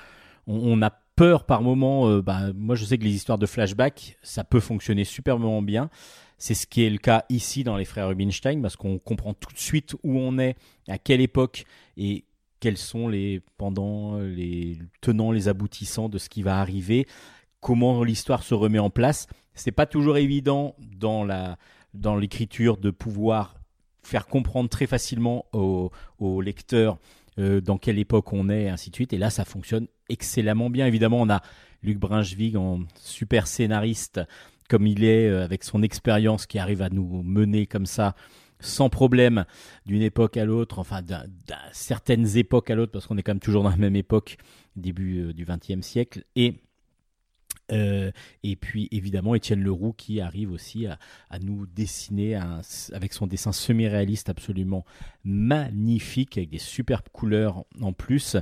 on, a peur par moment. Euh, bah, moi, je sais que les histoires de flashback, ça peut fonctionner superbement bien. C'est ce qui est le cas ici dans les frères Rubinstein, parce qu'on comprend tout de suite où on est, à quelle époque et quels sont les les tenants, les aboutissants de ce qui va arriver, comment l'histoire se remet en place. C'est pas toujours évident dans l'écriture de pouvoir faire comprendre très facilement aux, aux lecteurs euh, dans quelle époque on est, et ainsi de suite. Et là, ça fonctionne excellemment bien. Évidemment, on a Luc Brinchvig en super scénariste, comme il est, euh, avec son expérience qui arrive à nous mener comme ça sans problème d'une époque à l'autre, enfin d'un, certaines époques à l'autre, parce qu'on est quand même toujours dans la même époque, début euh, du XXe siècle. Et euh, et puis évidemment Étienne Leroux qui arrive aussi à, nous dessiner avec son dessin semi-réaliste absolument magnifique avec des superbes couleurs en plus.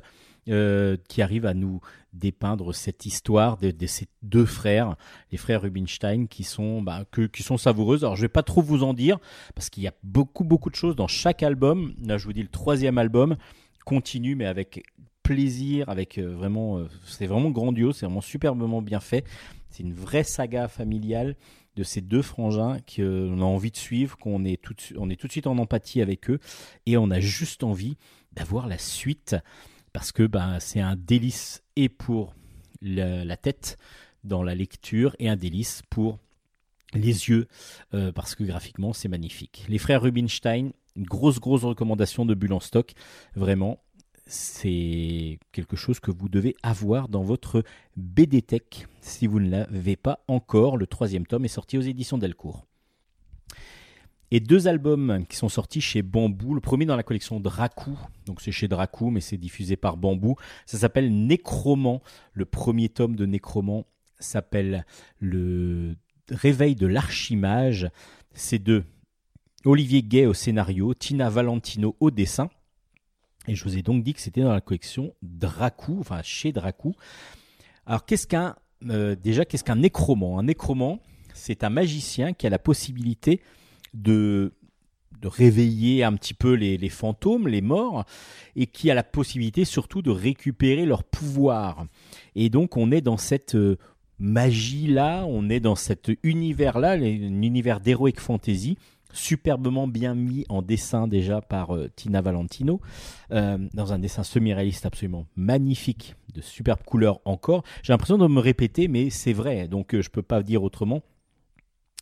Euh, qui arrive à nous dépeindre cette histoire de, ces deux frères, les frères Rubinstein, qui sont, bah, qui sont savoureuses. Alors je vais pas trop vous en dire parce qu'il y a beaucoup beaucoup de choses dans chaque album. Là je vous dis le troisième album continue mais avec plaisir, avec euh, vraiment, euh, c'est vraiment grandiose, c'est vraiment superbement bien fait. C'est une vraie saga familiale de ces deux frangins qu'on a envie de suivre, qu'on est tout, on est tout de suite en empathie avec eux, et on a juste envie d'avoir la suite parce que ben, c'est un délice et pour la, tête dans la lecture et un délice pour les yeux euh, parce que graphiquement c'est magnifique. Les frères Rubinstein, une grosse grosse recommandation de Bulle en stock, vraiment c'est quelque chose que vous devez avoir dans votre BD si vous ne l'avez pas encore. Le troisième tome est sorti aux éditions Delcourt. Et deux albums qui sont sortis chez Bambou. Le premier dans la collection Dracou, donc c'est chez Dracou, mais c'est diffusé par Bambou. Ça s'appelle Nécroman. Le premier tome de Nécroman s'appelle Le Réveil de l'Archimage. C'est de Olivier Gay au scénario, Tina Valentino au dessin. Et je vous ai donc dit que c'était dans la collection Dracou, enfin chez Dracou. Alors qu'est-ce qu'un euh, déjà qu'est-ce qu'un nécroman Un nécroman, c'est un magicien qui a la possibilité de réveiller un petit peu les, fantômes, les morts, et qui a la possibilité surtout de récupérer leur pouvoir. Et donc on est dans cette euh, magie-là, on est dans cet univers-là, un univers d'heroic fantasy, superbement bien mis en dessin déjà par euh, Tina Valentino, euh, dans un dessin semi-réaliste absolument magnifique, de superbes couleurs encore. J'ai l'impression de me répéter, mais c'est vrai, donc je ne peux pas dire autrement.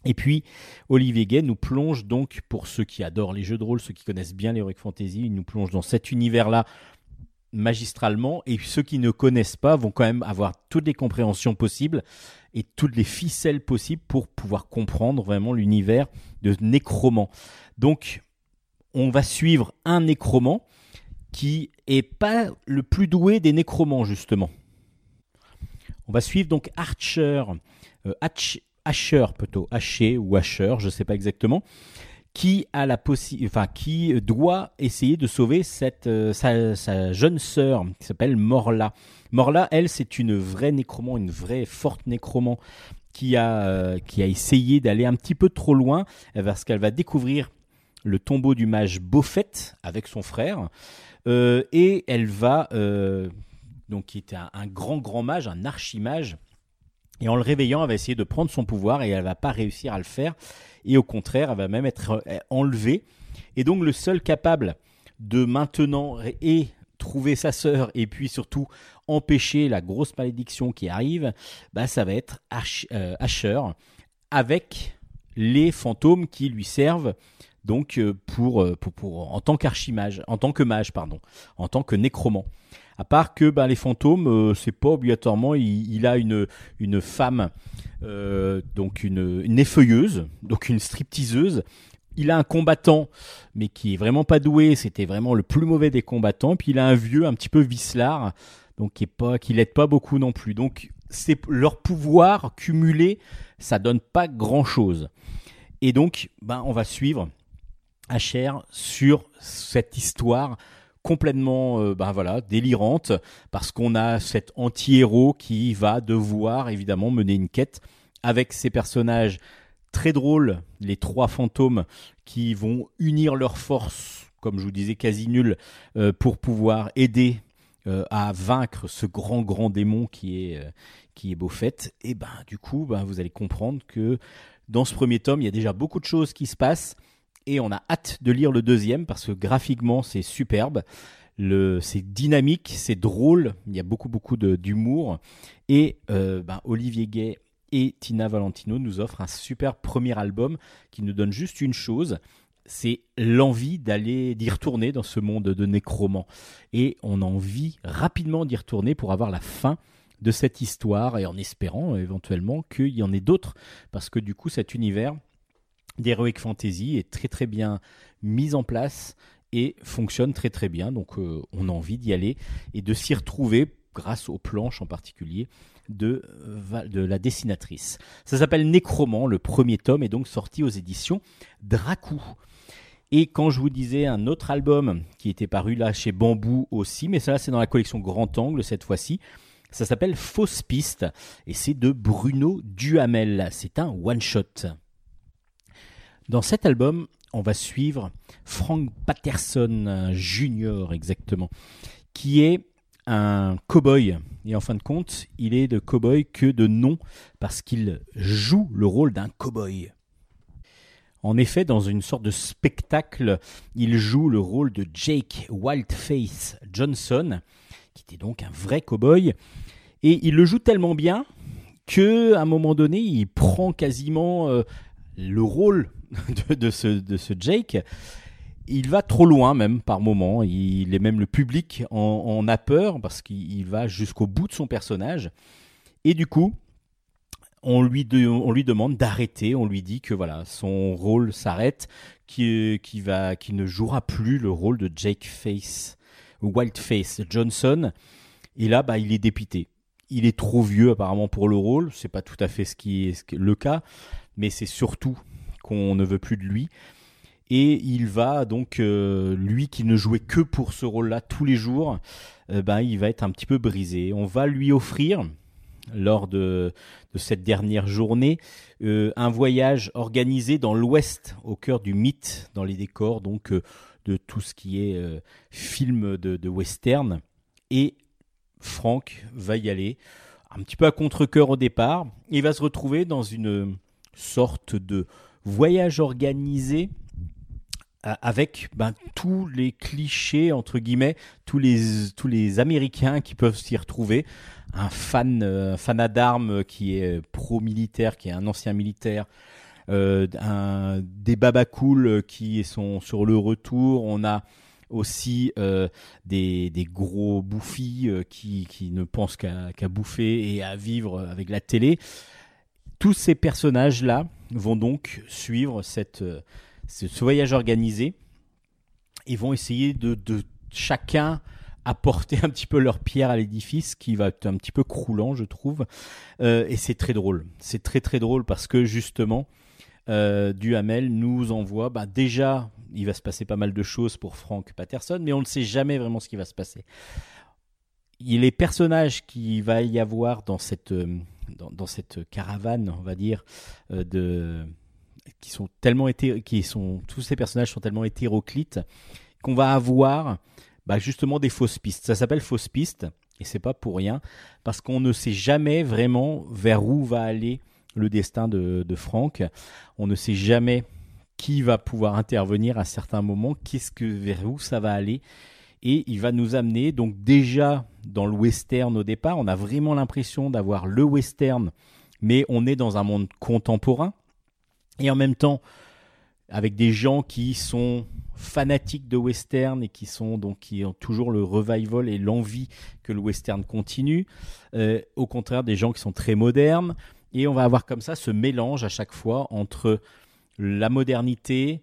Et puis, Olivier Gay nous plonge donc, pour ceux qui adorent les jeux de rôle, ceux qui connaissent bien l'Heroic Fantasy, il nous plonge dans cet univers-là magistralement et ceux qui ne connaissent pas vont quand même avoir toutes les compréhensions possibles et toutes les ficelles possibles pour pouvoir comprendre vraiment l'univers de Nécromant. Donc, on va suivre un Nécromant qui est pas le plus doué des Nécromants justement. On va suivre donc Archer, euh, Asher plutôt, Haché ou Asher, je ne sais pas exactement, qui a la enfin qui doit essayer de sauver cette euh, sa, jeune sœur qui s'appelle Morla. Morla, elle, c'est une vraie nécroman, une vraie forte nécroman qui a euh, qui a essayé d'aller un petit peu trop loin parce qu'elle va découvrir le tombeau du mage Beaufet avec son frère euh, et elle va donc qui un, un, grand grand mage, un archimage et en le réveillant, elle va essayer de prendre son pouvoir et elle va pas réussir à le faire. Et au contraire, elle va même être euh, enlevée. Et donc le seul capable de maintenant et trouver sa sœur et puis surtout empêcher la grosse malédiction qui arrive, bah ça va être euh, Asher avec les fantômes qui lui servent donc euh, pour, pour, pour en tant qu'archimage, en tant que mage pardon, en tant que nécromant. À part que ben, les fantômes, euh, c'est pas obligatoirement, il, a une, une femme, euh, donc une, une effeuilleuse, donc une stripteaseuse. Il a un combattant, mais qui est vraiment pas doué. C'était vraiment le plus mauvais des combattants. Puis il a un vieux, un petit peu vicelard, donc qui est pas, qui l'aide pas beaucoup non plus. Donc c'est leur pouvoir cumulé, ça donne pas grand chose. Et donc, ben, on va suivre Asher sur cette histoire complètement euh, ben voilà délirante parce qu'on a cet anti-héros qui va devoir évidemment mener une quête avec ces personnages très drôles, les trois fantômes qui vont unir leurs forces, comme je vous disais, quasi nulles, euh, pour pouvoir aider euh, à vaincre ce grand grand démon qui est qui est. Et ben du coup, ben, vous allez comprendre que dans ce premier tome, il y a déjà beaucoup de choses qui se passent et on a hâte de lire le deuxième parce que graphiquement c'est superbe. c'est dynamique, c'est drôle, il y a beaucoup beaucoup d'humour. Et euh, ben, Olivier Gay et Tina Valentino nous offrent un super premier album qui nous donne juste une chose, c'est l'envie d'aller d'y retourner dans ce monde de nécromant et on a envie rapidement d'y retourner pour avoir la fin de cette histoire et en espérant éventuellement qu'il y en ait d'autres. Parce que du coup cet univers d'Heroic Fantasy est très très bien mise en place et fonctionne très très bien. Donc euh, on a envie d'y aller et de s'y retrouver grâce aux planches en particulier de, euh, de la dessinatrice. Ça s'appelle Nécroman, le premier tome est donc sorti aux éditions Dracou. Et quand je vous disais un autre album qui était paru là chez Bambou aussi, mais ça c'est dans la collection Grand Angle cette fois-ci, ça s'appelle Fausse Piste et c'est de Bruno Duhamel. C'est un one-shot. Dans cet album, on va suivre Frank Patterson Jr. exactement, qui est un cow-boy. Et en fin de compte, il est de cow-boy que de nom parce qu'il joue le rôle d'un cow-boy. En effet, dans une sorte de spectacle, il joue le rôle de Jake Wildface Johnson, qui était donc un vrai cow-boy. Et il le joue tellement bien que, à un moment donné, il prend quasiment euh, le rôle de, ce, Jake, il va trop loin même par moment. Il est même le public en, a peur parce qu'il va jusqu'au bout de son personnage. Et du coup, on lui, on lui demande d'arrêter. On lui dit que voilà, son rôle s'arrête, qu'il qui va, ne jouera plus le rôle de Jake Face, Wildface Johnson. Et là, bah, il est dépité. Il est trop vieux apparemment pour le rôle. C'est pas tout à fait ce qui est le cas, mais c'est surtout qu'on ne veut plus de lui. Et il va donc, euh, lui qui ne jouait que pour ce rôle-là tous les jours, euh, ben, il va être un petit peu brisé. On va lui offrir, lors de, cette dernière journée, euh, un voyage organisé dans l'Ouest, au cœur du mythe, dans les décors donc de tout ce qui est film de, western. Et Franck va y aller, un petit peu à contre-coeur au départ. Il va se retrouver dans une sorte de voyage organisé euh, avec ben, tous les clichés, entre guillemets, tous les, tous les Américains qui peuvent s'y retrouver. Un fan, euh, fanat d'armes qui est pro-militaire, qui est un ancien militaire. Euh, un, des babacools qui sont sur le retour. On a aussi des, des, gros bouffis qui, qui, ne pensent qu'à bouffer et à vivre avec la télé. Tous ces personnages-là vont donc suivre cette, euh, ce voyage organisé et vont essayer de, chacun apporter un petit peu leur pierre à l'édifice qui va être un petit peu croulant, je trouve. Euh, et c'est très drôle. C'est très très drôle parce que justement, euh, Duhamel nous envoie, bah, déjà, il va se passer pas mal de choses pour Frank Patterson, mais on ne sait jamais vraiment ce qui va se passer. Il les personnages qu'il va y avoir dans cette, dans, cette caravane, on va dire, euh, de qui sont tellement qui sont tous ces personnages sont tellement hétéroclites qu'on va avoir bah, justement des fausses pistes. Ça s'appelle fausse piste et c'est pas pour rien parce qu'on ne sait jamais vraiment vers où va aller le destin de, de Franck. On ne sait jamais qui va pouvoir intervenir à certains moments, qu'est-ce que vers où ça va aller et il va nous amener donc déjà dans le western au départ, on a vraiment l'impression d'avoir le western, mais on est dans un monde contemporain et en même temps avec des gens qui sont fanatiques de western et qui sont donc qui ont toujours le revival et l'envie que le western continue. Euh, au contraire, des gens qui sont très modernes. Et on va avoir comme ça ce mélange à chaque fois entre la modernité,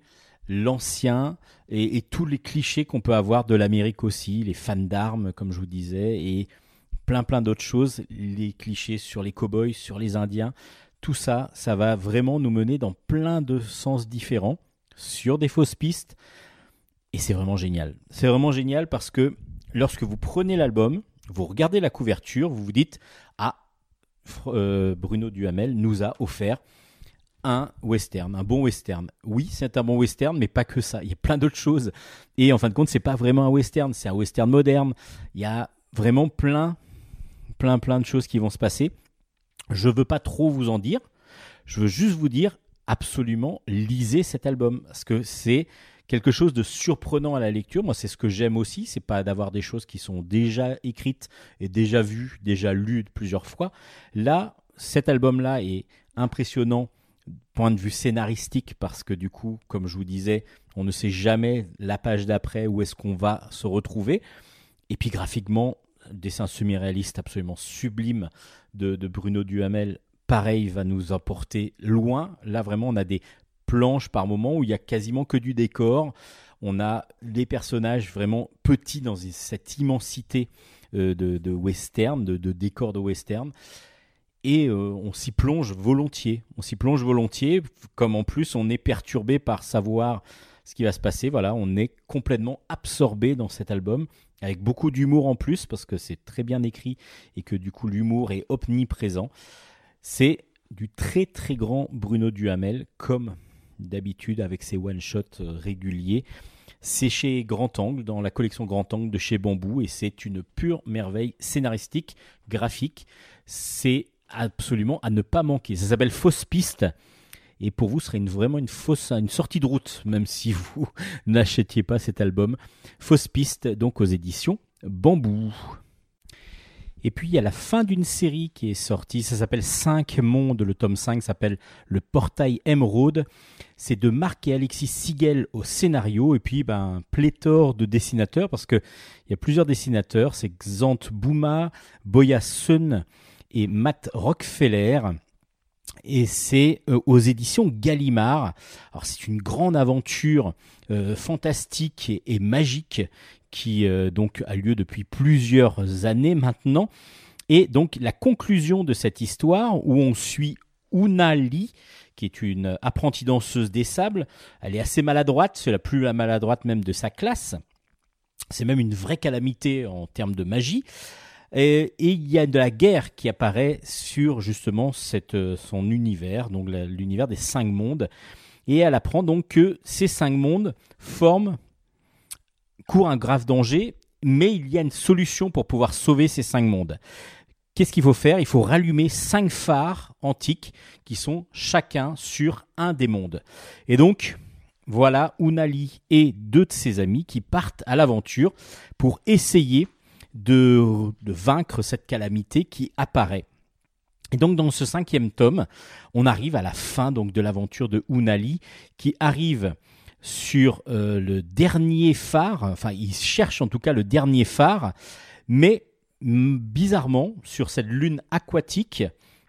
l'ancien et, tous les clichés qu'on peut avoir de l'Amérique aussi, les fans d'armes, comme je vous disais, et plein plein d'autres choses, les clichés sur les cowboys, sur les Indiens. Tout ça, ça va vraiment nous mener dans plein de sens différents, sur des fausses pistes. Et c'est vraiment génial. C'est vraiment génial parce que lorsque vous prenez l'album, vous regardez la couverture, vous vous dites Ah, euh, Bruno Duhamel nous a offert un western, un bon western. Oui, c'est un bon western, mais pas que ça. Il y a plein d'autres choses. Et en fin de compte, c'est pas vraiment un western, c'est un western moderne. Il y a vraiment plein, plein, plein de choses qui vont se passer. Je veux pas trop vous en dire. Je veux juste vous dire absolument lisez cet album parce que c'est quelque chose de surprenant à la lecture. Moi, c'est ce que j'aime aussi, c'est pas d'avoir des choses qui sont déjà écrites et déjà vues, déjà lues plusieurs fois. Là, cet album-là est impressionnant point de vue scénaristique parce que du coup, comme je vous disais, on ne sait jamais la page d'après où est-ce qu'on va se retrouver. Et puis graphiquement, dessin semi-réaliste absolument sublime de, de Bruno Duhamel, pareil, va nous emporter loin. Là, vraiment, on a des planches par moment où il y a quasiment que du décor. On a des personnages vraiment petits dans cette immensité euh, de, western, de, de décors de western et euh, on s'y plonge volontiers. On s'y plonge volontiers, comme en plus on est perturbé par savoir ce qui va se passer. Voilà, on est complètement absorbé dans cet album, avec beaucoup d'humour en plus, parce que c'est très bien écrit et que du coup l'humour est omniprésent. C'est du très très grand Bruno Duhamel, comme d'habitude avec ses one-shots euh, réguliers. C'est chez Grand Angle, dans la collection Grand Angle de chez Bambou, et c'est une pure merveille scénaristique, graphique. C'est absolument à ne pas manquer. Ça s'appelle Fausse Piste. Et pour vous, ce serait une, vraiment une fausse, une sortie de route, même si vous n'achetiez pas cet album. Fausse Piste, donc aux éditions Bambou. Et puis il y a la fin d'une série qui est sortie, ça s'appelle 5 mondes, le tome 5 s'appelle Le Portail Emeraude. C'est de Marc et Alexis Sigel au scénario, et puis ben, pléthore de dessinateurs, parce qu'il y a plusieurs dessinateurs, c'est Xant Bouma, Boya Sun, et Matt Rockefeller. Et c'est euh, aux éditions Gallimard. Alors c'est une grande aventure euh, fantastique et, magique qui euh, donc a lieu depuis plusieurs années maintenant. Et donc la conclusion de cette histoire où on suit Una Lee, qui est une apprentie danseuse des sables. Elle est assez maladroite, c'est la plus maladroite même de sa classe. C'est même une vraie calamité en termes de magie. Et, il y a de la guerre qui apparaît sur justement euh, son univers, donc l'univers des cinq mondes. Et elle apprend donc que ces cinq mondes forment, courent un grave danger, mais il y a une solution pour pouvoir sauver ces cinq mondes. Qu'est-ce qu'il faut faire? Il faut rallumer cinq phares antiques qui sont chacun sur un des mondes. Et donc, voilà Unali et deux de ses amis qui partent à l'aventure pour essayer de, vaincre cette calamité qui apparaît. Et donc dans ce cinquième tome, on arrive à la fin donc de l'aventure de Unali qui arrive sur euh, le dernier phare, enfin il cherche en tout cas le dernier phare, mais bizarrement sur cette lune aquatique,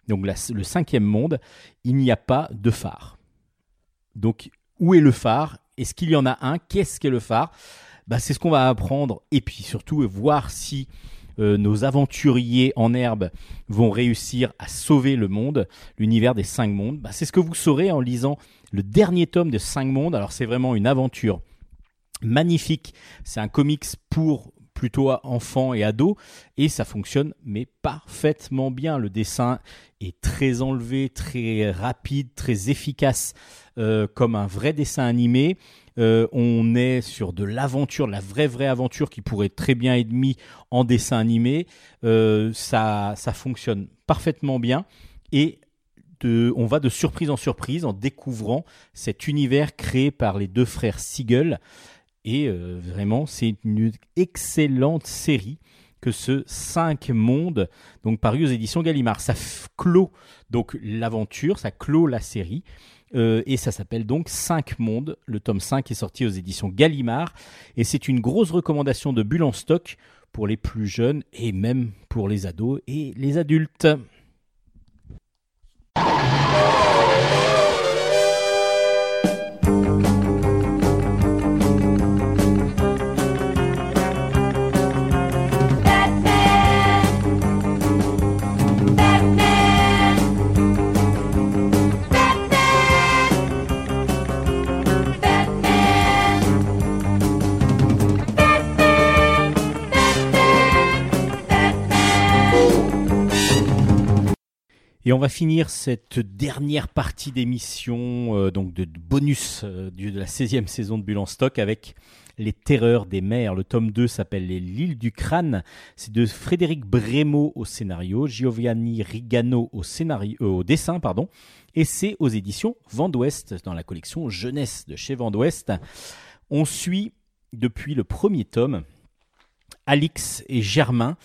donc le cinquième monde, il n'y a pas de phare. Donc où est le phare? Est-ce qu'il y en a un? Qu'est-ce qu'est le phare? Bah, c'est ce qu'on va apprendre et puis surtout voir si euh, nos aventuriers en herbe vont réussir à sauver le monde, l'univers des cinq mondes. Bah, c'est ce que vous saurez en lisant le dernier tome de cinq mondes. Alors c'est vraiment une aventure magnifique. C'est un comics pour plutôt enfants et ados et ça fonctionne mais parfaitement bien. Le dessin est très enlevé, très rapide, très efficace euh, comme un vrai dessin animé. Euh, on est sur de l'aventure, la vraie vraie aventure qui pourrait très bien être mise en dessin animé. Euh, ça, ça fonctionne parfaitement bien et on va de surprise en surprise en découvrant cet univers créé par les deux frères Siegel. Et euh, vraiment, c'est une excellente série que ce 5 mondes, donc paru aux éditions Gallimard. Ça clôt donc l'aventure, ça clôt la série. Euh, et ça s'appelle donc 5 mondes. Le tome 5 est sorti aux éditions Gallimard. Et c'est une grosse recommandation de Bulle en stock pour les plus jeunes et même pour les ados et les adultes. Et on va finir cette dernière partie d'émission, euh, donc de, bonus euh, de la 16e saison de Bulle en stock avec Les Terreurs des mers. Le tome 2 s'appelle L'île du crâne. C'est de Frédéric Brémaud au scénario, Giovanni Rigano euh, au dessin, pardon. Et c'est aux éditions Vent d'Ouest, dans la collection Jeunesse de chez Vent d'Ouest. On suit depuis le premier tome Alix et Germain.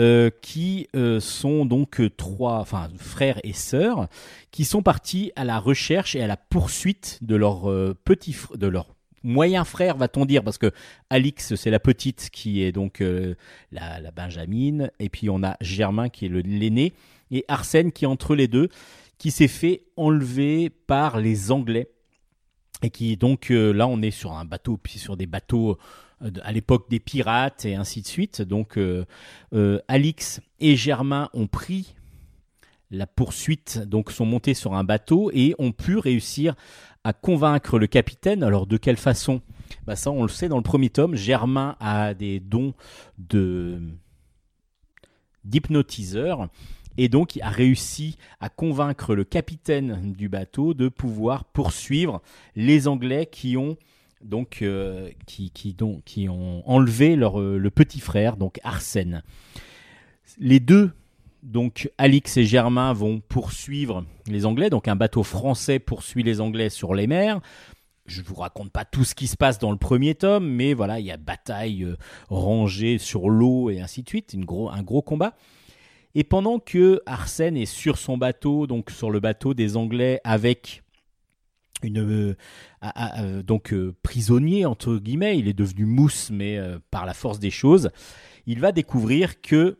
Euh, qui euh, sont donc euh, trois, enfin frères et sœurs, qui sont partis à la recherche et à la poursuite de leur petit, de leur moyen frère, va-t-on dire, parce que Alix, c'est la petite qui est donc la, la, Benjamine, et puis on a Germain qui est l'aîné, et Arsène qui est entre les deux, qui s'est fait enlever par les Anglais, et qui donc là on est sur un bateau, puis sur des bateaux à l'époque des pirates et ainsi de suite. Donc euh, euh, Alix et Germain ont pris la poursuite, donc sont montés sur un bateau et ont pu réussir à convaincre le capitaine. Alors de quelle façon? Bah Ça on le sait dans le premier tome, Germain a des dons de d'hypnotiseur et donc a réussi à convaincre le capitaine du bateau de pouvoir poursuivre les Anglais qui ont donc euh, qui, qui, donc, qui ont enlevé leur, euh, le petit frère, donc Arsène. Les deux, donc Alix et Germain, vont poursuivre les Anglais. Donc un bateau français poursuit les Anglais sur les mers. Je vous raconte pas tout ce qui se passe dans le premier tome, mais voilà, il y a bataille euh, rangée sur l'eau et ainsi de suite, gros, un gros combat. Et pendant que Arsène est sur son bateau, donc sur le bateau des Anglais avec euh, euh, donc euh, prisonnier entre guillemets, il est devenu mousse, mais par la force des choses, il va découvrir que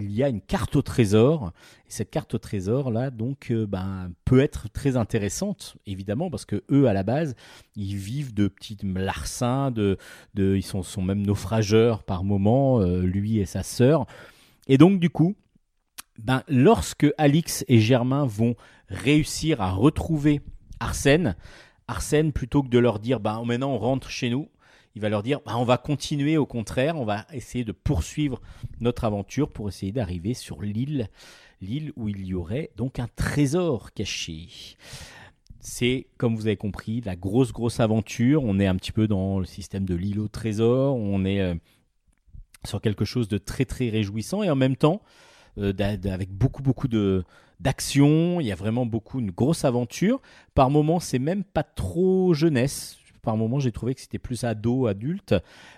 il y a une carte au trésor. Et cette carte au trésor là, donc, ben, peut être très intéressante, évidemment, parce que eux à la base, ils vivent de petits larcins, de, de, ils sont, sont même naufrageurs par moment, lui et sa sœur. Et donc du coup, ben, lorsque Alix et Germain vont réussir à retrouver Arsène. Arsène, plutôt que de leur dire bah, maintenant on rentre chez nous, il va leur dire bah, on va continuer au contraire, on va essayer de poursuivre notre aventure pour essayer d'arriver sur l'île, l'île où il y aurait donc un trésor caché. C'est, comme vous avez compris, la grosse, grosse aventure. On est un petit peu dans le système de l'île au trésor. On est euh, sur quelque chose de très, très réjouissant et en même temps, avec beaucoup, beaucoup de, d'action, il y a vraiment beaucoup, une grosse aventure. Par moments, c'est même pas trop jeunesse. Par moments, j'ai trouvé que c'était plus ado, adulte,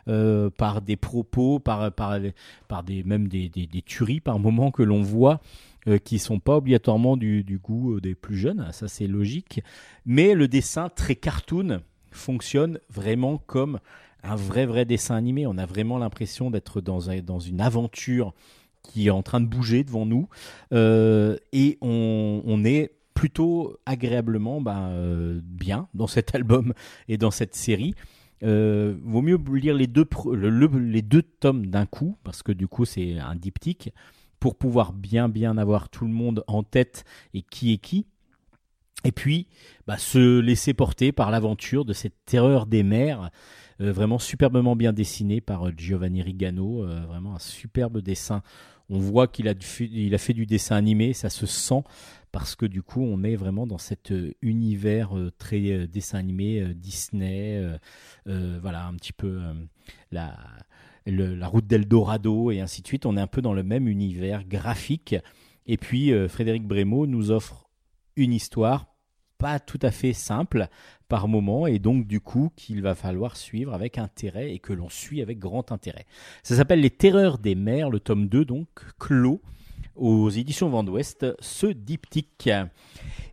euh, par des propos, par, par, des, même des, des, tueries par moments que l'on voit. Euh, qui sont pas obligatoirement du, du goût euh, des plus jeunes, ça c'est logique, mais le dessin très cartoon fonctionne vraiment comme un vrai vrai dessin animé. On a vraiment l'impression d'être dans, un, dans une aventure qui est en train de bouger devant nous euh, et on, est plutôt agréablement ben, euh, bien dans cet album et dans cette série. Euh, vaut mieux lire les deux, les deux tomes d'un coup parce que du coup c'est un diptyque pour pouvoir bien bien avoir tout le monde en tête et qui est qui. Et puis bah, se laisser porter par l'aventure de cette terreur des mers vraiment superbement bien dessiné par Giovanni Rigano, vraiment un superbe dessin on voit qu'il a, il a fait du dessin animé, ça se sent parce que du coup on est vraiment dans cet euh, univers euh, très euh, dessin animé Disney, voilà un petit peu la, la route d'Eldorado et ainsi de suite. On est un peu dans le même univers graphique. Et puis Frédéric Brémaud nous offre une histoire pas tout à fait simple par moment et donc du coup qu'il va falloir suivre avec intérêt et que l'on suit avec grand intérêt. Ça s'appelle Les Terreurs des mers, le tome 2 donc clos aux éditions Vent d'Ouest ce diptyque.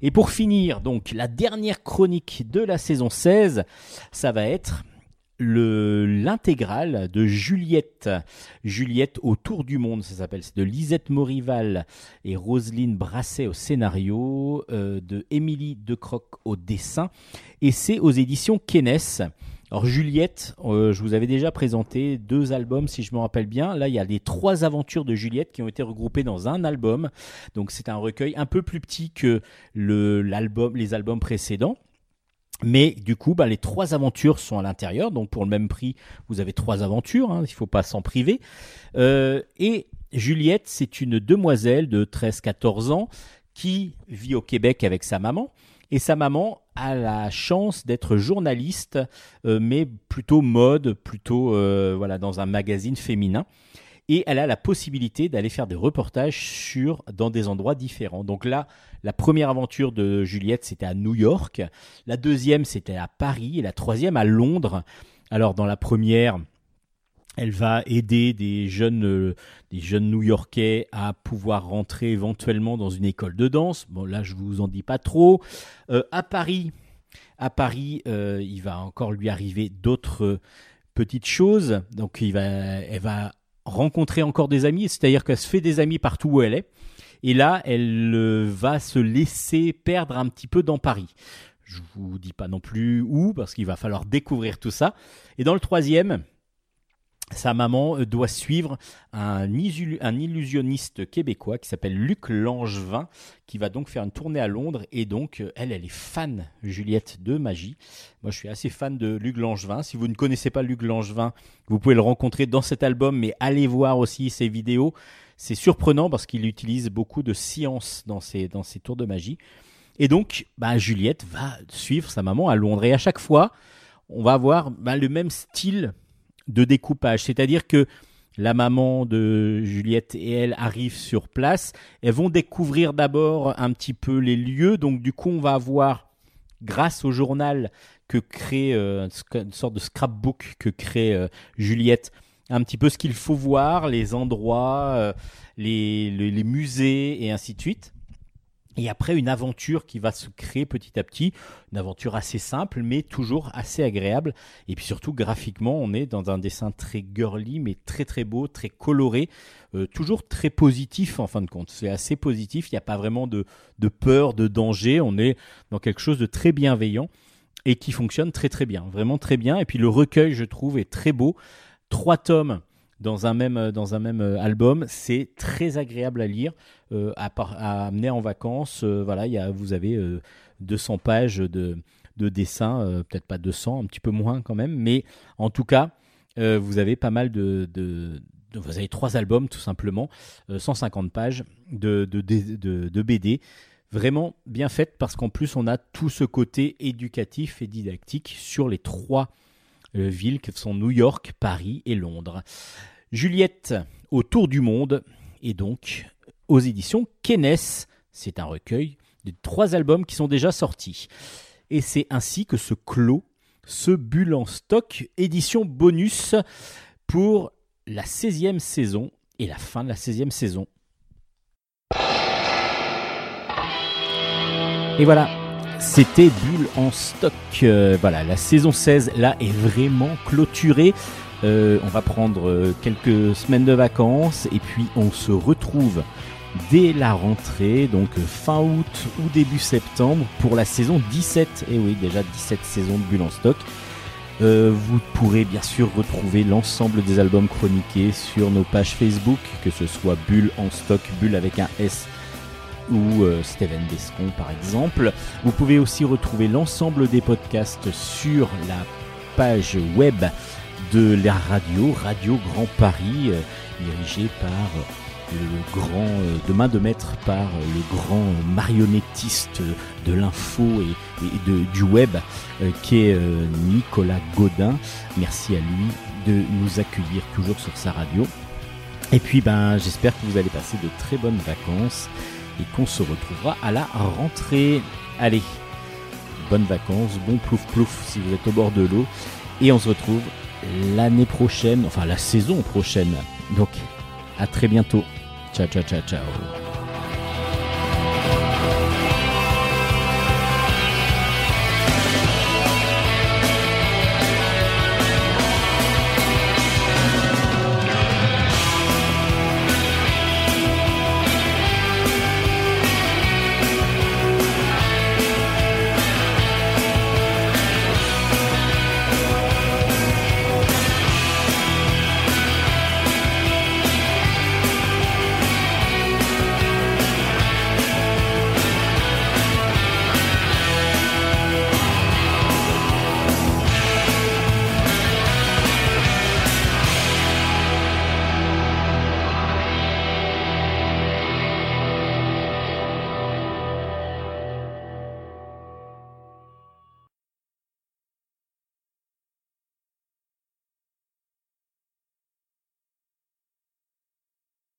Et pour finir, donc la dernière chronique de la saison 16, ça va être l'intégrale de Juliette. Juliette autour du monde, ça s'appelle. C'est de Lisette Morival et Roselyne Brasset au scénario, euh, de Émilie Decroc au dessin. Et c'est aux éditions Kenes. Alors Juliette, euh, je vous avais déjà présenté deux albums si je me rappelle bien. Là, il y a les trois aventures de Juliette qui ont été regroupées dans un album. Donc c'est un recueil un peu plus petit que le, l'album, les albums précédents. Mais du coup, bah, les trois aventures sont à l'intérieur, donc pour le même prix, vous avez trois aventures, hein, il ne faut pas s'en priver. Euh, et Juliette, c'est une demoiselle de 13-14 ans qui vit au Québec avec sa maman. Et sa maman a la chance d'être journaliste, euh, mais plutôt mode, plutôt euh, voilà dans un magazine féminin et elle a la possibilité d'aller faire des reportages sur dans des endroits différents. Donc là, la première aventure de Juliette, c'était à New York, la deuxième, c'était à Paris, et la troisième à Londres. Alors dans la première, elle va aider des jeunes, euh, des jeunes New-Yorkais à pouvoir rentrer éventuellement dans une école de danse. Bon, là, je vous en dis pas trop. Euh, à Paris, à Paris, euh, il va encore lui arriver d'autres petites choses. Donc, il va, elle va rencontrer encore des amis, c'est-à-dire qu'elle se fait des amis partout où elle est. Et là, elle euh, va se laisser perdre un petit peu dans Paris. Je vous dis pas non plus où, parce qu'il va falloir découvrir tout ça. Et dans le troisième, sa maman euh, doit suivre un, illusionniste québécois qui s'appelle Luc Langevin, qui va donc faire une tournée à Londres. Et donc, euh, elle, elle est fan, Juliette, de magie. Moi, je suis assez fan de Luc Langevin. Si vous ne connaissez pas Luc Langevin, vous pouvez le rencontrer dans cet album, mais allez voir aussi ses vidéos. C'est surprenant parce qu'il utilise beaucoup de science dans ses, dans ses tours de magie. Et donc, bah, Juliette va suivre sa maman à Londres. Et à chaque fois, on va avoir bah, le même style de découpage. C'est-à-dire que la maman de Juliette et elle arrivent sur place. Elles vont découvrir d'abord un petit peu les lieux. Donc du coup, on va avoir, grâce au journal que crée, euh, une sorte de scrapbook que crée euh, Juliette, un petit peu ce qu'il faut voir, les endroits, euh, les musées et ainsi de suite. Et après, une aventure qui va se créer petit à petit, une aventure assez simple, mais toujours assez agréable. Et puis surtout, graphiquement, on est dans un dessin très girly, mais très très beau, très coloré, euh, toujours très positif en fin de compte. C'est assez positif, il n'y a pas vraiment de, de peur, de danger, on est dans quelque chose de très bienveillant et qui fonctionne très très bien, vraiment très bien. Et puis le recueil, je trouve, est très beau. Trois tomes dans un même, euh, dans un même euh, album. C'est très agréable à lire, euh, à, à, amener en vacances. voilà, vous avez 200 pages de, de dessins, peut-être pas 200, un petit peu moins quand même, mais en tout cas, vous avez pas mal de, vous avez trois albums tout simplement, 150 pages de, BD vraiment bien faites parce qu'en plus on a tout ce côté éducatif et didactique sur les trois villes que sont New York, Paris et Londres. Juliette au tour du monde et donc aux éditions Kenes. C'est un recueil de trois albums qui sont déjà sortis. Et c'est ainsi que se clôt ce bulle en stock édition bonus pour la 16e saison et la fin de la 16e saison. Et voilà, c'était Bulle en stock. Euh, voilà, la saison 16 là est vraiment clôturée. Euh, on va prendre euh, quelques semaines de vacances et puis on se retrouve dès la rentrée, donc fin août ou début septembre pour la saison 17. Et oui, déjà 17 saisons de Bulle en stock. vous pourrez bien sûr retrouver l'ensemble des albums chroniqués sur nos pages Facebook, que ce soit Bulle en stock, Bulle avec un S ou euh, Steven Descon par exemple. Vous pouvez aussi retrouver l'ensemble des podcasts sur la page web de la radio, Radio Grand Paris, euh, dirigée par euh, le grand, de main de maître par le grand marionnettiste de l'info et, de, du web qui est Nicolas Godin. Merci à lui de nous accueillir toujours sur sa radio. Et puis ben j'espère que vous allez passer de très bonnes vacances et qu'on se retrouvera à la rentrée. Allez, bonnes vacances, bon plouf plouf si vous êtes au bord de l'eau et on se retrouve l'année prochaine, enfin la saison prochaine. Donc à très bientôt. Ciao, ciao, ciao, ciao.